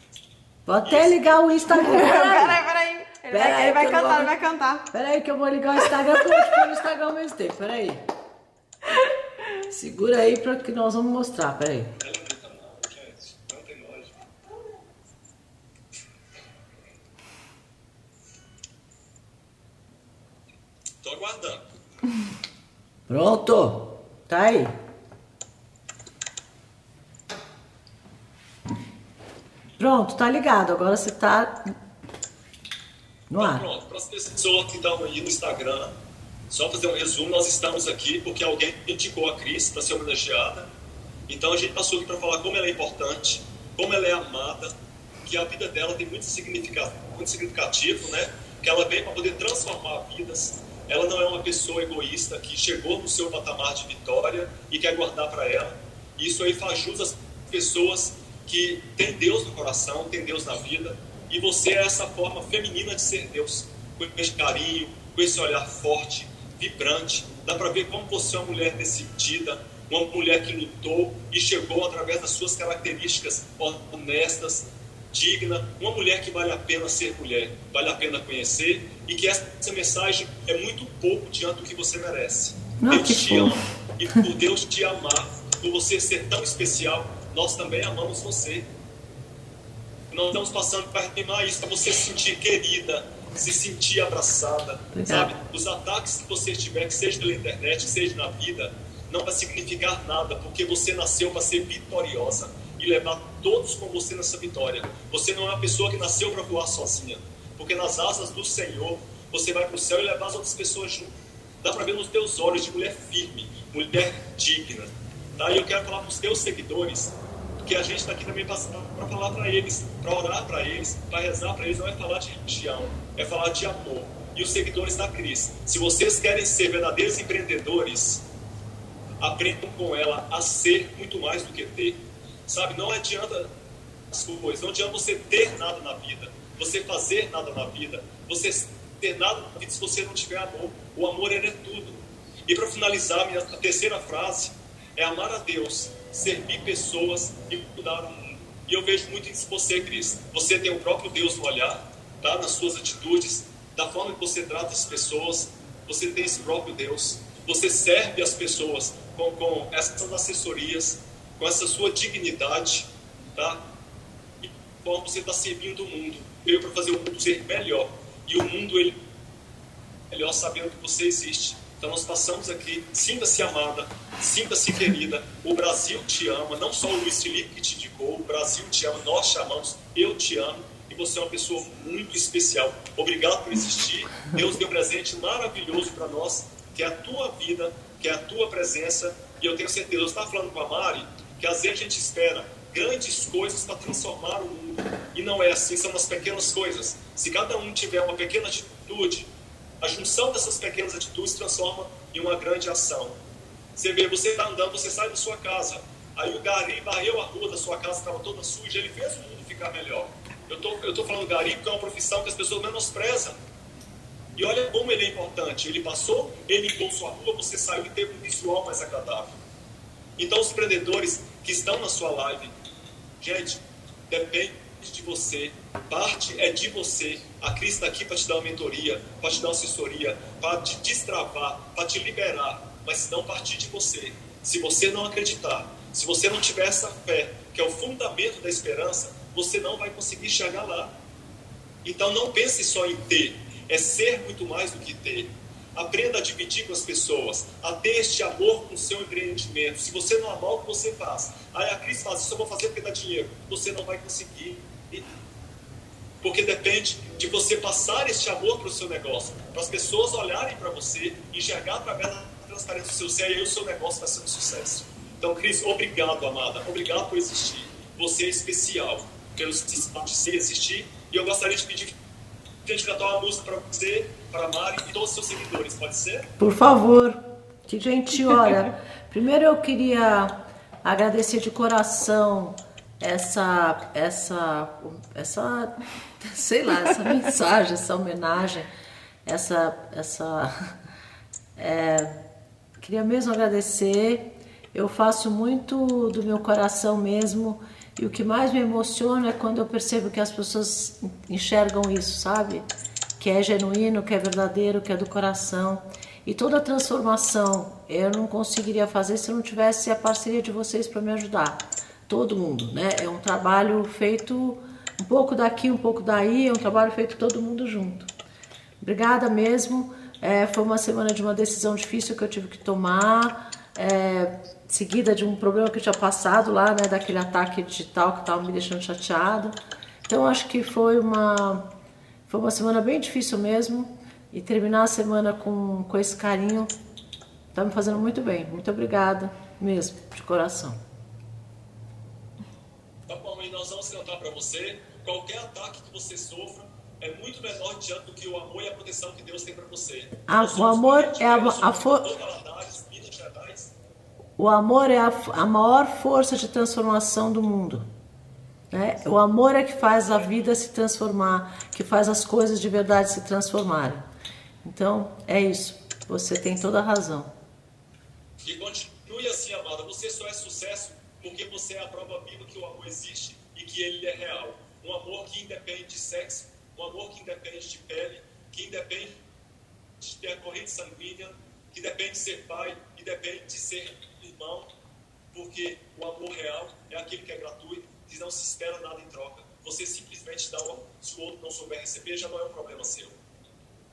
Vou até ligar o Instagram. Peraí, peraí. Ele Pera vai, aí ele vai que eu cantar, vou- ele vai cantar. Peraí que eu vou ligar o Instagram pôr no Instagram ao mesmo tempo. Peraí. Segura aí para que nós vamos mostrar, peraí. Tô aguardando. Pronto. Tá aí. Pronto, tá ligado. Agora você tá no tá ar. Pronto, para as pessoas que estão aí no Instagram, só fazer um resumo, nós estamos aqui porque alguém indicou a Cris para ser homenageada. Então a gente passou aqui para falar como ela é importante, como ela é amada, que a vida dela tem muito significado, muito significativo, né? Que ela veio para poder transformar vidas. Ela não é uma pessoa egoísta que chegou no seu patamar de vitória e quer guardar para ela. Isso aí faz jus às pessoas que têm Deus no coração, têm Deus na vida. E você é essa forma feminina de ser Deus, com esse carinho, com esse olhar forte, vibrante. Dá para ver como você é uma mulher decidida, uma mulher que lutou e chegou através das suas características honestas, digna, uma mulher que vale a pena ser mulher, vale a pena conhecer e que essa mensagem é muito pouco diante do que você merece. Ah, Deus te fofo. ama e por Deus te amar, por você ser tão especial, nós também amamos você. Nós estamos passando para rimar isso, para você se sentir querida, se sentir abraçada, Obrigada. sabe? Os ataques que você tiver, que seja pela internet, que seja na vida, não vai significar nada, porque você nasceu para ser vitoriosa e levar todos com você nessa vitória. Você não é uma pessoa que nasceu para voar sozinha, porque nas asas do Senhor você vai para o céu e levar as outras pessoas junto. Dá para ver nos teus olhos de mulher firme, mulher digna. Tá? E eu quero falar para os teus seguidores que a gente está aqui também para falar para eles, para orar para eles, para rezar para eles. Não é falar de religião, é falar de amor. E os seguidores da Cris, se vocês querem ser verdadeiros empreendedores, aprendam com ela a ser muito mais do que ter. Sabe, não adianta as coisas, não adianta você ter nada na vida, você fazer nada na vida, você ter nada na vida se você não tiver amor. O amor ele é tudo. E para finalizar, minha terceira frase é amar a Deus, servir pessoas e mudar o mundo. E eu vejo muito isso em você, Cris. Você tem o próprio Deus no olhar, tá? nas suas atitudes, da forma que você trata as pessoas, você tem esse próprio Deus. Você serve as pessoas com, com essas assessorias, com essa sua dignidade, tá? E como você está servindo o mundo. Veio para fazer o mundo ser melhor. E o mundo, ele é melhor sabendo que você existe. Então nós passamos aqui, sinta-se amada, sinta-se querida, o Brasil te ama, não só o Luiz Felipe que te indicou, o Brasil te ama, nós te amamos, eu te amo e você é uma pessoa muito especial. Obrigado por existir, Deus deu um presente maravilhoso para nós, que é a tua vida, que é a tua presença e eu tenho certeza, eu estava falando com a Mari, que às vezes a gente espera grandes coisas para transformar o mundo e não é assim, são as pequenas coisas. Se cada um tiver uma pequena atitude, a junção dessas pequenas atitudes transforma em uma grande ação. Você vê, você está andando, você sai da sua casa, aí o Gari varreu a rua da sua casa, estava toda suja, ele fez o mundo ficar melhor. Eu tô, tô falando Gari porque é uma profissão que as pessoas menosprezam. E olha como ele é importante. Ele passou, ele limpou sua rua, você saiu e teve um visual mais agradável. Então, os empreendedores que estão na sua live, gente, depende de você, parte é de você. A Cris está aqui para te dar uma mentoria, para te dar uma assessoria, para te destravar, para te liberar, mas não partir de você. Se você não acreditar, se você não tiver essa fé, que é o fundamento da esperança, você não vai conseguir chegar lá. Então não pense só em ter, é ser muito mais do que ter. Aprenda a dividir com as pessoas, a ter este amor com o seu empreendimento. Se você não amar o que você faz, aí a Cris faz, isso eu vou fazer porque dá dinheiro. Você não vai conseguir. Porque depende de você passar este amor para o seu negócio, para as pessoas olharem para você, enxergar através da transparência do seu ser, e aí o seu negócio vai ser um sucesso. Então, Cris, obrigado, amada. Obrigado por existir. Você é especial pelo sistema de ser existir. E eu gostaria de pedir que a gente cantar uma música para você, para Mari e todos os seus seguidores. Pode ser? Por favor, que gentil. Olha, primeiro eu queria agradecer de coração essa, essa, essa, sei lá, essa mensagem, essa homenagem, essa, essa, é, queria mesmo agradecer. Eu faço muito do meu coração mesmo. E o que mais me emociona é quando eu percebo que as pessoas enxergam isso, sabe? Que é genuíno, que é verdadeiro, que é do coração. E toda a transformação eu não conseguiria fazer se não tivesse a parceria de vocês para me ajudar. Todo mundo, né? É um trabalho feito um pouco daqui, um pouco daí, é um trabalho feito todo mundo junto. Obrigada mesmo. É, foi uma semana de uma decisão difícil que eu tive que tomar. é, seguida de um problema que eu tinha passado lá, né, daquele ataque digital que estava me deixando chateado. Então acho que foi uma foi uma semana bem difícil mesmo e terminar a semana com, com esse carinho está me fazendo muito bem. Muito obrigada mesmo, de coração. Tá bom, e nós vamos cantar para você. Qualquer ataque que você sofra é muito menor diante do que o amor e a proteção que Deus tem para você. A, o amor é a, a força. O amor é a, a maior força de transformação do mundo. Né? O amor é que faz a vida se transformar, que faz as coisas de verdade se transformarem. Então, é isso. Você tem toda a razão. E continue assim, amada. Você só é sucesso porque você é a prova viva que o amor existe e que ele é real. Um amor que independe de sexo, um amor que independe de pele, que independe de ter corrente sanguínea, que depende de ser pai, que depende de ser irmão, porque o amor real é aquele que é gratuito e não se espera nada em troca. Você simplesmente dá o se o outro não souber receber, já não é um problema seu.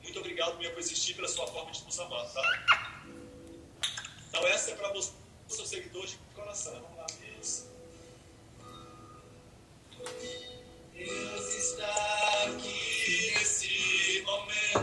Muito obrigado por existir pela sua forma de nos amar, tá? Então essa é para você, seu seguidor de coração. Deus. Deus está aqui nesse momento.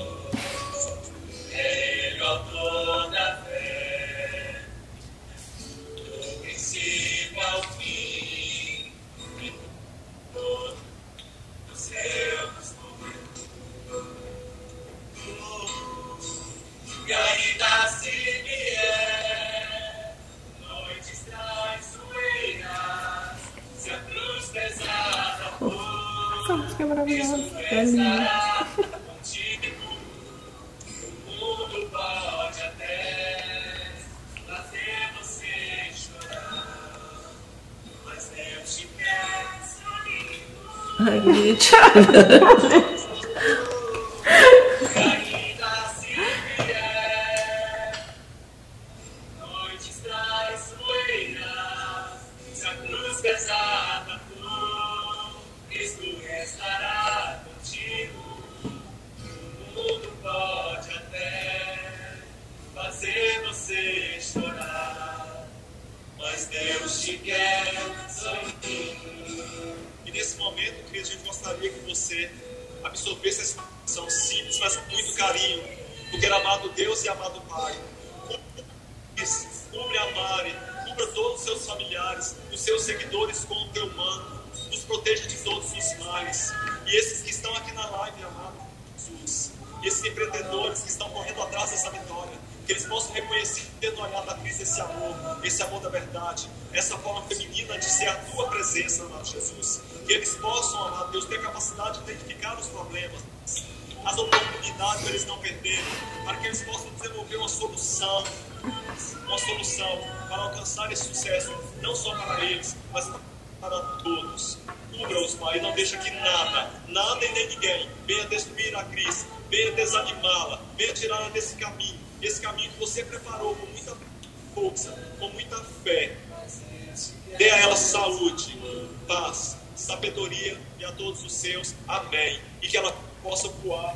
hug each other. para todos. Cubra-os, Pai, não deixa que nada, nada e nem ninguém venha destruir a Cris, venha desanimá-la, venha tirá-la desse caminho, esse caminho que você preparou com muita força, com muita fé. Dê a ela saúde, paz, sabedoria e a todos os seus. Amém. E que ela possa voar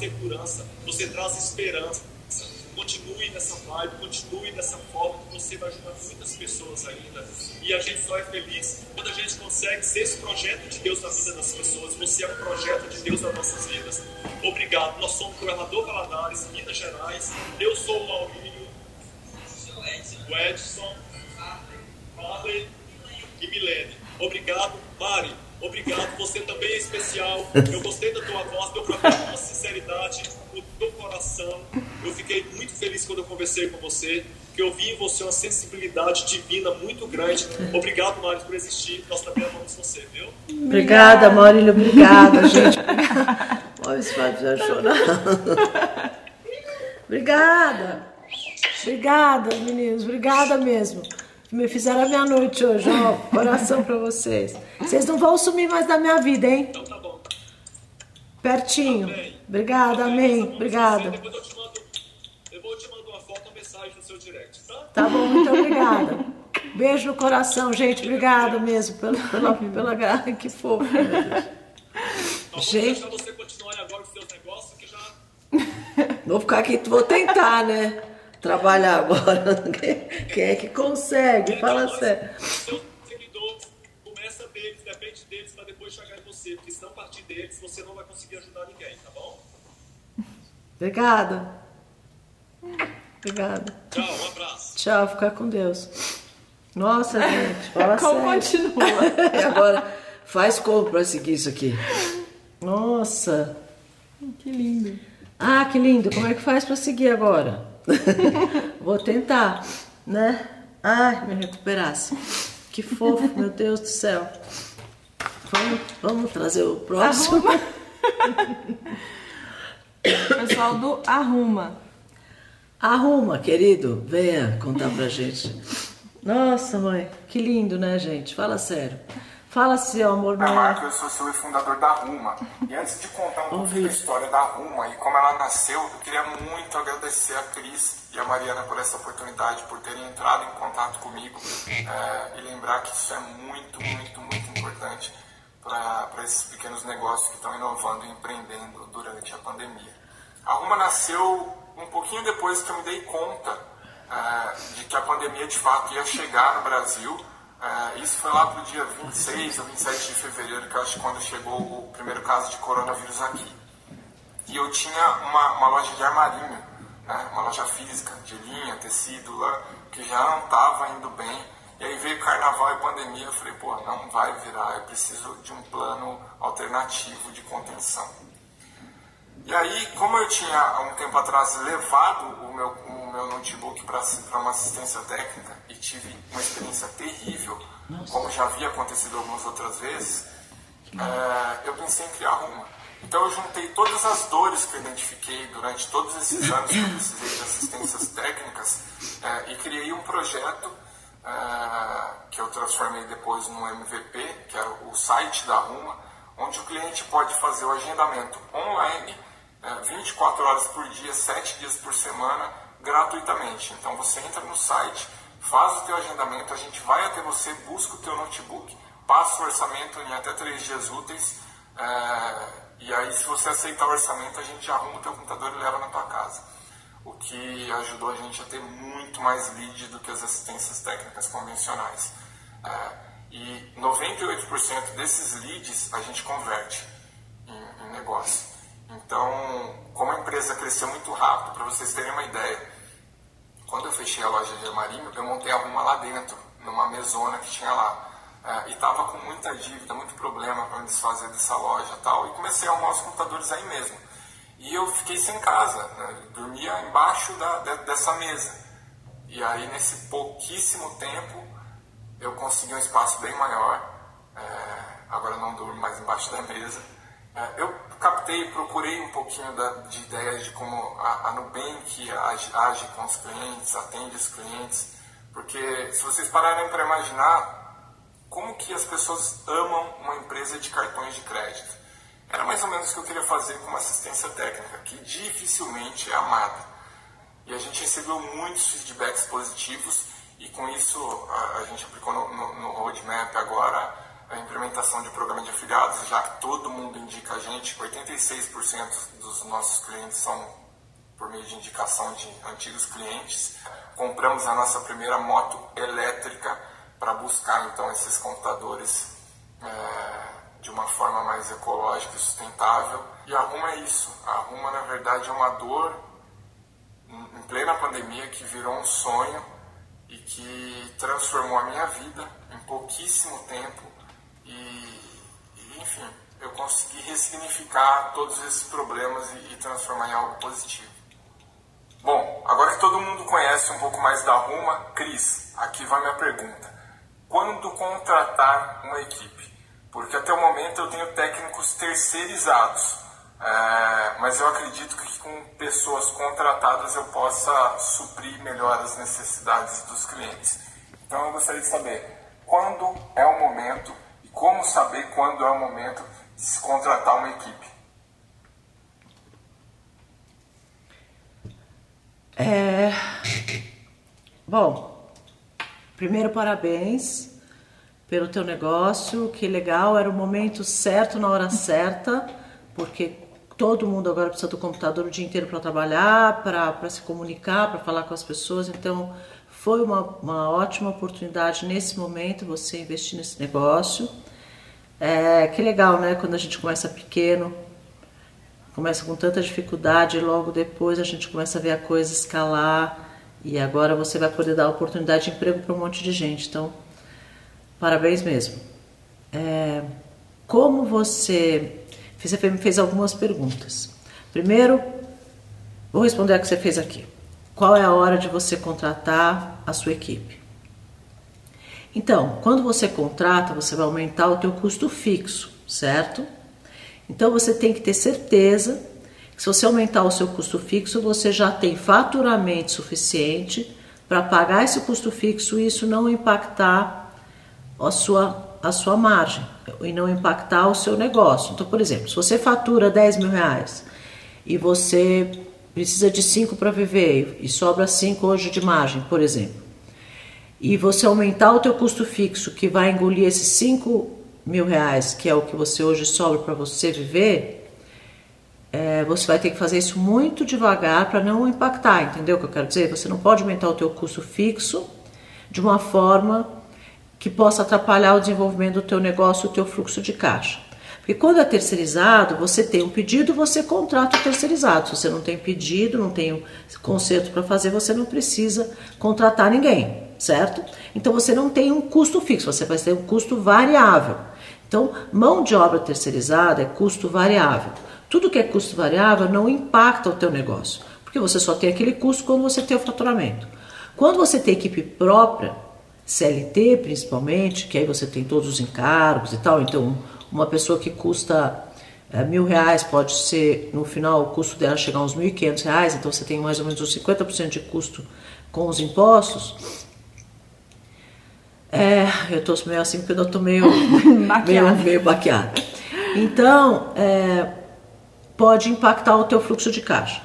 segurança, você traz esperança. Continue nessa vibe, continue dessa forma que você vai ajudar muitas pessoas ainda. E a gente só é feliz quando a gente consegue ser esse projeto de Deus na vida das pessoas. Você é um projeto de Deus nas nossas vidas. Obrigado. Nós somos o Governador Valadares, Minas Gerais. Eu sou o Maurílio, o Edson, Farley e Milene. Obrigado, Mari. Obrigado, você também é especial. Eu gostei da tua voz, deu pra ver a tua sinceridade, o teu coração. Eu fiquei muito feliz quando eu conversei com você, que eu vi em você uma sensibilidade divina muito grande. Obrigado, Mari, por existir. Nós também amamos você, viu? Obrigada, Maurílio. Obrigada, gente. Olha esse Fábio já chorar. Obrigada. Obrigada, meninos. Obrigada mesmo. Me fizeram a minha noite hoje, ó. Coração pra vocês. Vocês não vão sumir mais da minha vida, hein? Então tá bom. Pertinho. Amém. Obrigada, amém. Obrigada. Depois eu te mando, eu vou te mandar uma foto, uma mensagem no seu direct, tá? Tá bom, muito obrigada. Beijo no coração, gente. Obrigada mesmo pela, pela, pela graça. Que fofo. Deus. Mas vou Gente. deixar você continuar agora com seus negócios, que já Vou ficar aqui, vou tentar, né? Trabalhar agora. Quem, é que consegue? Fala sério. Os seus seguidores, começa deles, depende deles, para depois chegar em você. Porque se não partir deles, você não vai conseguir ajudar ninguém, tá bom? Obrigada. Obrigada. Tchau, um abraço. Tchau, fica com Deus. Nossa, gente, fala Como sério. continua? E agora, faz como pra seguir isso aqui? Nossa. Que lindo. Ah, que lindo. Como é que faz pra seguir agora? Vou tentar, né? Ai, me recuperasse. Que fofo, meu Deus do céu. Vamos, vamos trazer o próximo. Pessoal do Arruma. Arruma, querido, venha contar pra gente. Nossa, mãe, que lindo, né, gente? Fala sério. Fala seu amor, Meu não Marco, é? eu sou seu fundador da Ruma. E antes de contar um pouquinho Ouvi. da história da Ruma e como ela nasceu, eu queria muito agradecer a Cris e a Mariana por essa oportunidade, por terem entrado em contato comigo é, e lembrar que isso é muito, muito, muito importante para esses pequenos negócios que estão inovando e empreendendo durante a pandemia. A Ruma nasceu um pouquinho depois que eu me dei conta é, de que a pandemia de fato ia chegar no Brasil. É, isso foi lá para o dia 26 ou 27 de fevereiro, que acho que quando chegou o primeiro caso de coronavírus aqui. E eu tinha uma, uma loja de armarinho, né, uma loja física, de linha, tecido lá, que já não estava indo bem. E aí veio carnaval e pandemia, eu falei, pô, não vai virar, eu preciso de um plano alternativo de contenção. E aí, como eu tinha há um tempo atrás levado o meu, o meu notebook para uma assistência técnica e tive uma experiência terrível, como já havia acontecido algumas outras vezes, é, eu pensei em criar uma. Então eu juntei todas as dores que eu identifiquei durante todos esses anos que eu precisei de assistências técnicas é, e criei um projeto é, que eu transformei depois no MVP, que é o site da Ruma, onde o cliente pode fazer o agendamento online é, 24 horas por dia, 7 dias por semana, gratuitamente. Então você entra no site, faz o teu agendamento, a gente vai até você, busca o teu notebook, passa o orçamento em até 3 dias úteis é, e aí se você aceitar o orçamento, a gente arruma o teu computador e leva na tua casa. O que ajudou a gente a ter muito mais lead do que as assistências técnicas convencionais. É, e 98% desses leads a gente converte em, em negócio. Então, como a empresa cresceu muito rápido, para vocês terem uma ideia, quando eu fechei a loja de armarinho, eu montei alguma lá dentro, numa mesona que tinha lá. É, e estava com muita dívida, muito problema para me desfazer dessa loja tal. E comecei a arrumar os computadores aí mesmo. E eu fiquei sem casa, né? dormia embaixo da, de, dessa mesa. E aí, nesse pouquíssimo tempo, eu consegui um espaço bem maior. É, agora não durmo mais embaixo da mesa. É, eu captei, procurei um pouquinho da, de ideias de como a, a Nubank age, age com os clientes, atende os clientes. Porque se vocês pararem para imaginar, como que as pessoas amam uma empresa de cartões de crédito. Era mais ou menos o que eu queria fazer com uma assistência técnica, que dificilmente é amada. E a gente recebeu muitos feedbacks positivos e com isso a, a gente aplicou no, no, no, roadmap agora a implementação de programa de afiliados, já que todo mundo indica a gente, 86% dos nossos clientes são por meio de indicação de antigos clientes. Compramos a nossa primeira moto elétrica para buscar então esses computadores é, de uma forma mais ecológica e sustentável. E a Ruma é isso. A Ruma, na verdade, é uma dor em plena pandemia que virou um sonho e que transformou a minha vida em pouquíssimo tempo e, e enfim, eu consegui ressignificar todos esses problemas e, e transformar em algo positivo. Bom, agora que todo mundo conhece um pouco mais da Ruma, Cris, aqui vai minha pergunta quando contratar uma equipe. Porque até o momento eu tenho técnicos terceirizados, é, mas eu acredito que com pessoas contratadas eu possa suprir melhor as necessidades dos clientes. Então eu gostaria de saber quando é o momento como saber quando é o momento de se contratar uma equipe. É... Bom, Primeiro, parabéns pelo teu negócio, que legal, era o momento certo, na hora certa, porque todo mundo agora precisa do computador o dia inteiro para trabalhar, para se comunicar, para falar com as pessoas, então foi uma, uma ótima oportunidade nesse momento você investir nesse negócio. É, que legal, né? Quando a gente começa pequeno, começa com tanta dificuldade e logo depois a gente começa a ver a coisa escalar e agora você vai poder dar oportunidade de emprego para um monte de gente. Então, parabéns mesmo. É, como você. Você me fez algumas perguntas. Primeiro, vou responder a que você fez aqui. Qual é a hora de você contratar a sua equipe? Então, quando você contrata, você vai aumentar o teu custo fixo, certo? Então você tem que ter certeza se você aumentar o seu custo fixo, você já tem faturamento suficiente para pagar esse custo fixo e isso não impactar a sua, a sua margem e não impactar o seu negócio. Então, por exemplo, se você fatura 10 mil reais e você precisa de 5 para viver e sobra 5 hoje de margem, por exemplo, e você aumentar o teu custo fixo que vai engolir esses 5 mil reais, que é o que você hoje sobra para você viver, é, você vai ter que fazer isso muito devagar para não impactar, entendeu o que eu quero dizer? Você não pode aumentar o teu custo fixo de uma forma que possa atrapalhar o desenvolvimento do teu negócio, o teu fluxo de caixa. Porque quando é terceirizado, você tem um pedido, você contrata o terceirizado. Se você não tem pedido, não tem um conserto para fazer, você não precisa contratar ninguém, certo? Então você não tem um custo fixo, você vai ter um custo variável. Então, mão de obra terceirizada é custo variável. Tudo que é custo variável não impacta o teu negócio, porque você só tem aquele custo quando você tem o faturamento. Quando você tem equipe própria, CLT principalmente, que aí você tem todos os encargos e tal, então uma pessoa que custa é, mil reais pode ser, no final, o custo dela chegar a uns mil e quinhentos reais, então você tem mais ou menos uns 50% de custo com os impostos. É, eu tô meio assim porque eu tô meio, meio, meio baqueada. Então, é, pode impactar o teu fluxo de caixa.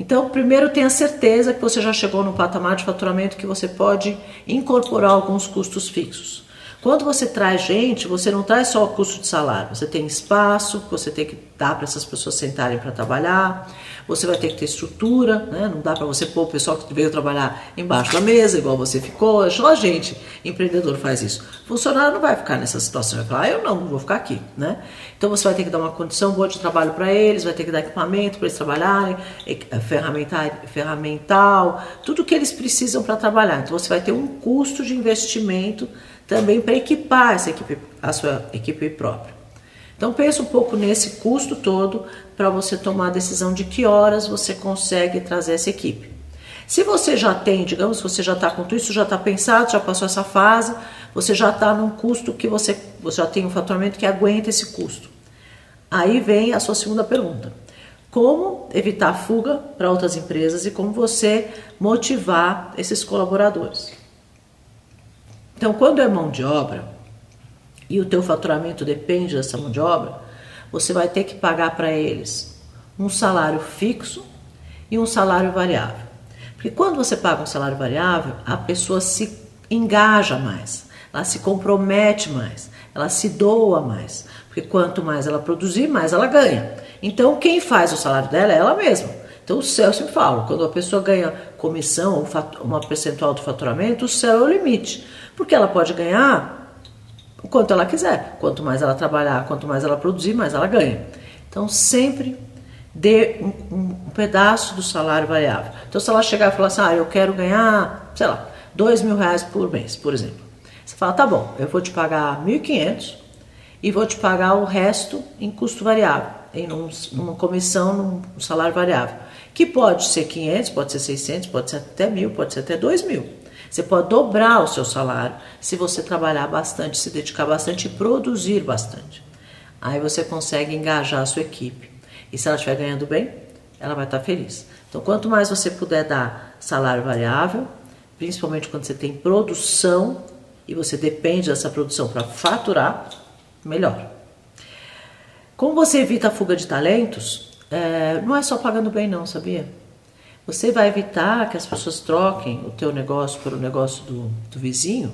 Então, primeiro tenha certeza que você já chegou no patamar de faturamento que você pode incorporar alguns custos fixos. Quando você traz gente, você não traz só o custo de salário, você tem espaço, você tem que dar para essas pessoas sentarem para trabalhar, você vai ter que ter estrutura, né? não dá para você pôr o pessoal que veio trabalhar embaixo da mesa, igual você ficou, só a gente, empreendedor, faz isso. Funcionário não vai ficar nessa situação, vai falar, ah, eu não, não vou ficar aqui. Né? Então você vai ter que dar uma condição boa de trabalho para eles, vai ter que dar equipamento para eles trabalharem, ferramental, ferramental, tudo que eles precisam para trabalhar. Então você vai ter um custo de investimento também para equipar essa equipe, a sua equipe própria. Então pense um pouco nesse custo todo para você tomar a decisão de que horas você consegue trazer essa equipe. Se você já tem, digamos, você já está com tudo isso, já está pensado, já passou essa fase, você já está num custo que você, você já tem um faturamento que aguenta esse custo. Aí vem a sua segunda pergunta. Como evitar fuga para outras empresas e como você motivar esses colaboradores? Então, quando é mão de obra e o teu faturamento depende dessa mão de obra, você vai ter que pagar para eles um salário fixo e um salário variável. Porque quando você paga um salário variável, a pessoa se engaja mais, ela se compromete mais, ela se doa mais. Porque quanto mais ela produzir, mais ela ganha. Então, quem faz o salário dela é ela mesma. Então, o céu, sempre falo, quando a pessoa ganha comissão uma percentual do faturamento, o céu é o limite. Porque ela pode ganhar o quanto ela quiser. Quanto mais ela trabalhar, quanto mais ela produzir, mais ela ganha. Então, sempre dê um, um, pedaço do salário variável. Então, se ela chegar e falar assim, ah, eu quero ganhar, sei lá, dois mil reais por mês, por exemplo. Você fala, tá bom, eu vou te pagar 1.500 e vou te pagar o resto em custo variável, em um, uma comissão, num salário variável. Que pode ser 500, pode ser 600, pode ser até mil, pode ser até 2 mil. Você pode dobrar o seu salário se você trabalhar bastante, se dedicar bastante e produzir bastante. Aí você consegue engajar a sua equipe. E se ela estiver ganhando bem, ela vai estar feliz. Então, quanto mais você puder dar salário variável, principalmente quando você tem produção e você depende dessa produção para faturar, melhor. Como você evita a fuga de talentos, é, não é só pagando bem, não, sabia? Você vai evitar que as pessoas troquem o teu negócio pelo negócio do, do vizinho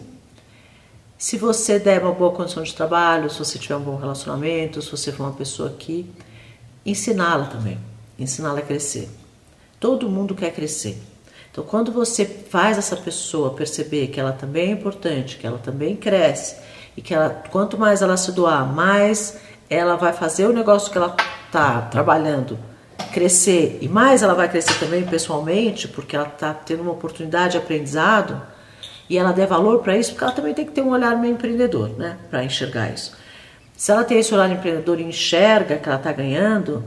se você der uma boa condição de trabalho, se você tiver um bom relacionamento, se você for uma pessoa que ensiná-la também, ensiná-la a crescer. Todo mundo quer crescer. Então, quando você faz essa pessoa perceber que ela também é importante, que ela também cresce e que ela, quanto mais ela se doar, mais ela vai fazer o negócio que ela está trabalhando crescer e mais ela vai crescer também pessoalmente, porque ela está tendo uma oportunidade de aprendizado e ela der valor para isso, porque ela também tem que ter um olhar meio empreendedor, né, para enxergar isso. Se ela tem esse olhar empreendedor e enxerga que ela está ganhando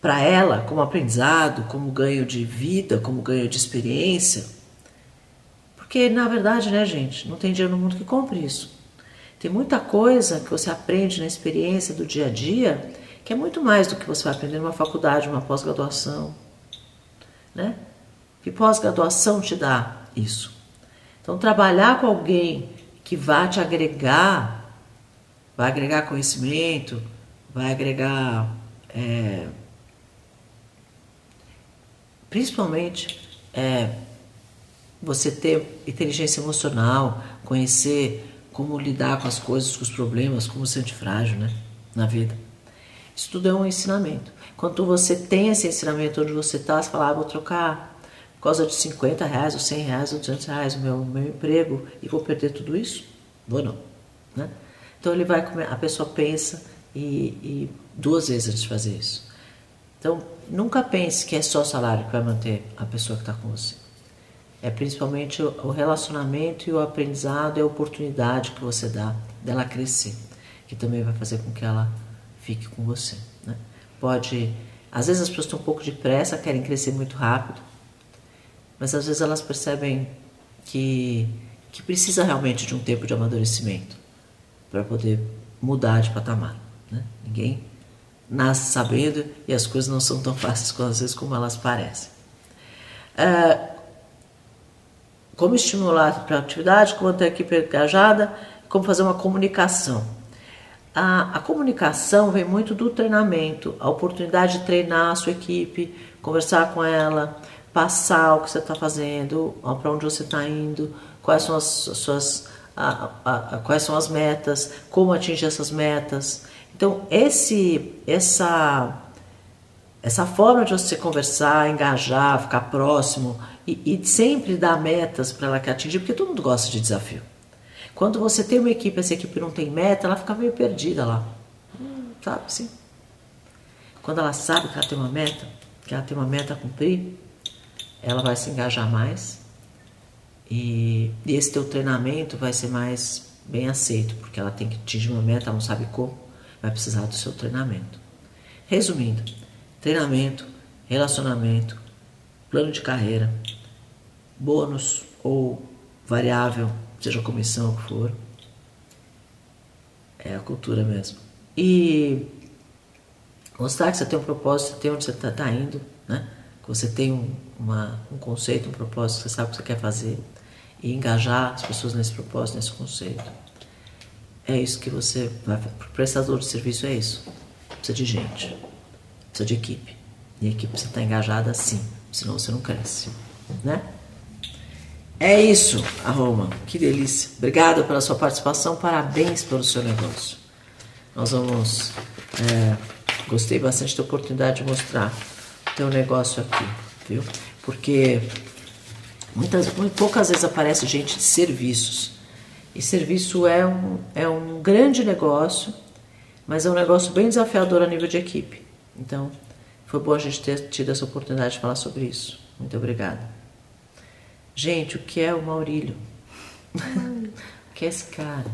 para ela como aprendizado, como ganho de vida, como ganho de experiência, porque na verdade, né, gente, não tem dinheiro no mundo que compre isso. Tem muita coisa que você aprende na experiência do dia a dia que é muito mais do que você vai aprender numa faculdade, numa pós-graduação, né? Que pós-graduação te dá isso? Então, trabalhar com alguém que vai te agregar, vai agregar conhecimento, vai agregar, é, principalmente, é, você ter inteligência emocional, conhecer como lidar com as coisas, com os problemas, como ser antifrágil, né, na vida. Isso tudo é um ensinamento. Quando você tem esse ensinamento onde você está, você fala, ah, vou trocar por causa de 50 reais, ou 100 reais, ou 200 reais o meu, meu emprego e vou perder tudo isso? Vou não. Né? Então ele vai a pessoa pensa e, e duas vezes antes de fazer isso. Então nunca pense que é só salário que vai manter a pessoa que está com você. É principalmente o relacionamento e o aprendizado e a oportunidade que você dá dela crescer, que também vai fazer com que ela fique com você. Né? Pode, às vezes as pessoas têm um pouco de pressa, querem crescer muito rápido, mas às vezes elas percebem que, que precisa realmente de um tempo de amadurecimento para poder mudar de patamar. Né? Ninguém nasce sabendo e as coisas não são tão fáceis às vezes como elas parecem. É, como estimular a atividade, como ter a equipe engajada, como fazer uma comunicação. A, a, comunicação vem muito do treinamento, a oportunidade de treinar a sua equipe, conversar com ela, passar o que você está fazendo, para onde você está indo, quais são as, as suas a, a, a, quais são as metas, como atingir essas metas. Então, esse, essa, essa forma de você conversar, engajar, ficar próximo e, e sempre dar metas para ela que atingir, porque todo mundo gosta de desafio. Quando você tem uma equipe, essa equipe não tem meta, ela fica meio perdida lá. Hum, sabe assim? Quando ela sabe que ela tem uma meta, que ela tem uma meta a cumprir, ela vai se engajar mais e, e esse teu treinamento vai ser mais bem aceito, porque ela tem que atingir uma meta, ela não sabe como, vai precisar do seu treinamento. Resumindo, treinamento, relacionamento, plano de carreira, bônus ou variável, seja comissão que for, é a cultura mesmo. E mostrar que você tem um propósito, você tem onde você está tá indo, né? que você tem um, uma, um conceito, um propósito, você sabe o que você quer fazer e engajar as pessoas nesse propósito, nesse conceito. É isso que você vai fazer. Prestador de serviço é isso. Precisa de gente, precisa de equipe. E a equipe precisa estar engajada sim, senão você não cresce, né? É isso, Arroma. Que delícia. Obrigado pela sua participação. Parabéns pelo seu negócio. Nós vamos. É, gostei bastante da oportunidade de mostrar o teu negócio aqui, viu? Porque muitas, poucas vezes aparece gente de serviços. E serviço é um, é um grande negócio, mas é um negócio bem desafiador a nível de equipe. Então, foi bom a gente ter tido essa oportunidade de falar sobre isso. Muito obrigada. Gente, o que é o Maurílio? o que é esse cara?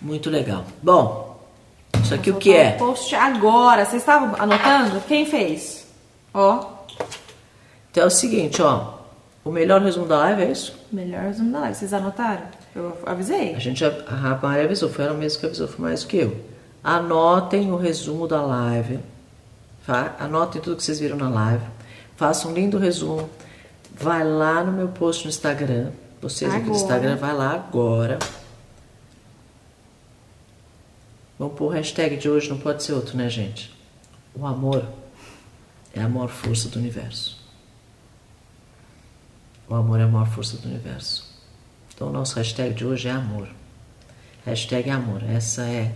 Muito legal. Bom, isso aqui o que é? Post agora. Vocês estavam anotando? Quem fez? Ó. Então é o seguinte, ó. O melhor resumo da live é isso? Melhor resumo da live. Vocês anotaram? Eu avisei. A gente já, a Maria avisou, foi ela mesma que avisou, foi mais do que eu. Anotem o resumo da live. Tá? Anotem tudo que vocês viram na live faça um lindo resumo. Vai lá no meu post no Instagram. Vocês agora. aqui no Instagram, vai lá agora. Vamos pôr o hashtag de hoje, não pode ser outro, né, gente? O amor é a maior força do universo. O amor é a maior força do universo. Então, o nosso hashtag de hoje é amor. Hashtag amor. Essa é.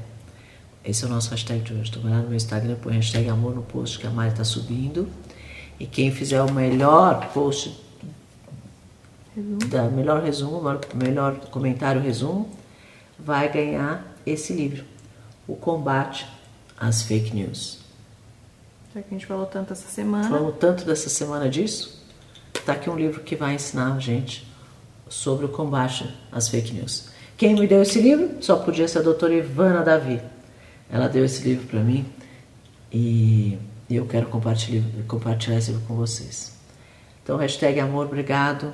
Esse é o nosso hashtag de hoje. Então, vai lá no meu Instagram, põe hashtag amor no post que a Mari está subindo. E quem fizer o melhor post, resumo. da melhor resumo, melhor comentário resumo, vai ganhar esse livro, O Combate às Fake News. Já que a gente falou tanto essa semana. Falou tanto dessa semana disso, tá aqui um livro que vai ensinar a gente sobre o combate às fake news. Quem me deu esse livro só podia ser a doutora Ivana Davi. Ela deu esse livro para mim e e eu quero compartilhar, compartilhar com vocês. Então, hashtag amor, obrigado.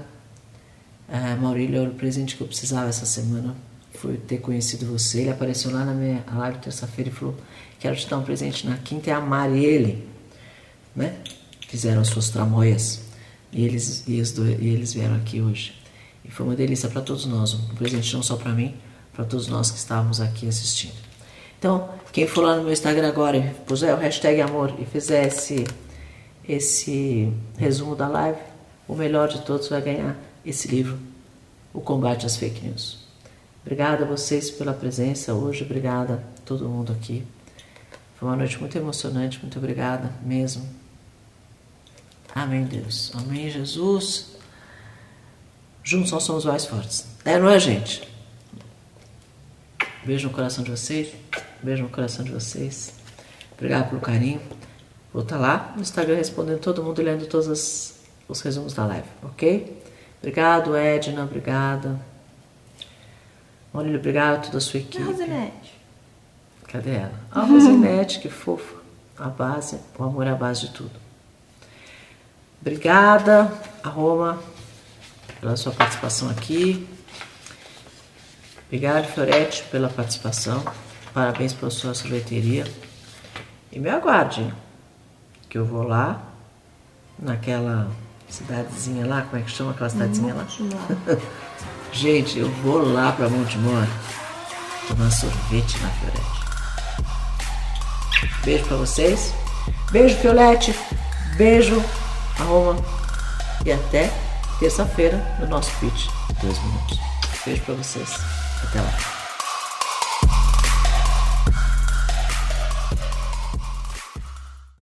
É, Maurílio, era o presente que eu precisava essa semana. Foi ter conhecido você. Ele apareceu lá na minha live terça-feira e falou: Quero te dar um presente na quinta. É amar ele. Né? Fizeram as suas tramóias. E eles, e, e eles vieram aqui hoje. E foi uma delícia para todos nós. Um presente não só para mim, para todos nós que estávamos aqui assistindo. Então, quem for lá no meu Instagram agora e puser o hashtag amor e fizer esse, esse resumo da live, o melhor de todos vai ganhar esse livro, O Combate às Fake News. Obrigada a vocês pela presença hoje, obrigada a todo mundo aqui. Foi uma noite muito emocionante, muito obrigada mesmo. Amém, Deus. Amém, Jesus. Juntos nós somos mais fortes. É, não é, gente? Beijo no coração de vocês. Beijo no coração de vocês. Obrigado pelo carinho. Vou estar tá lá no Instagram respondendo todo mundo e lendo todos os, os resumos da live, ok? Obrigado, Edna. Obrigada. Olha, obrigado a toda a sua equipe. A Rosinete. Cadê ela? A Rosinete, que fofa. A base, o amor é a base de tudo. Obrigada, a Roma, pela sua participação aqui. Obrigado, Fiorete, pela participação. Parabéns pela sua sorveteria. E me aguarde, que eu vou lá, naquela cidadezinha lá, como é que chama aquela cidadezinha lá? Gente, eu vou lá para Montemor tomar sorvete na Fiorete. Beijo para vocês. Beijo, Fiolete. Beijo, Roma. E até terça-feira, no nosso pitch. Dois minutos. Beijo pra vocês. Até lá.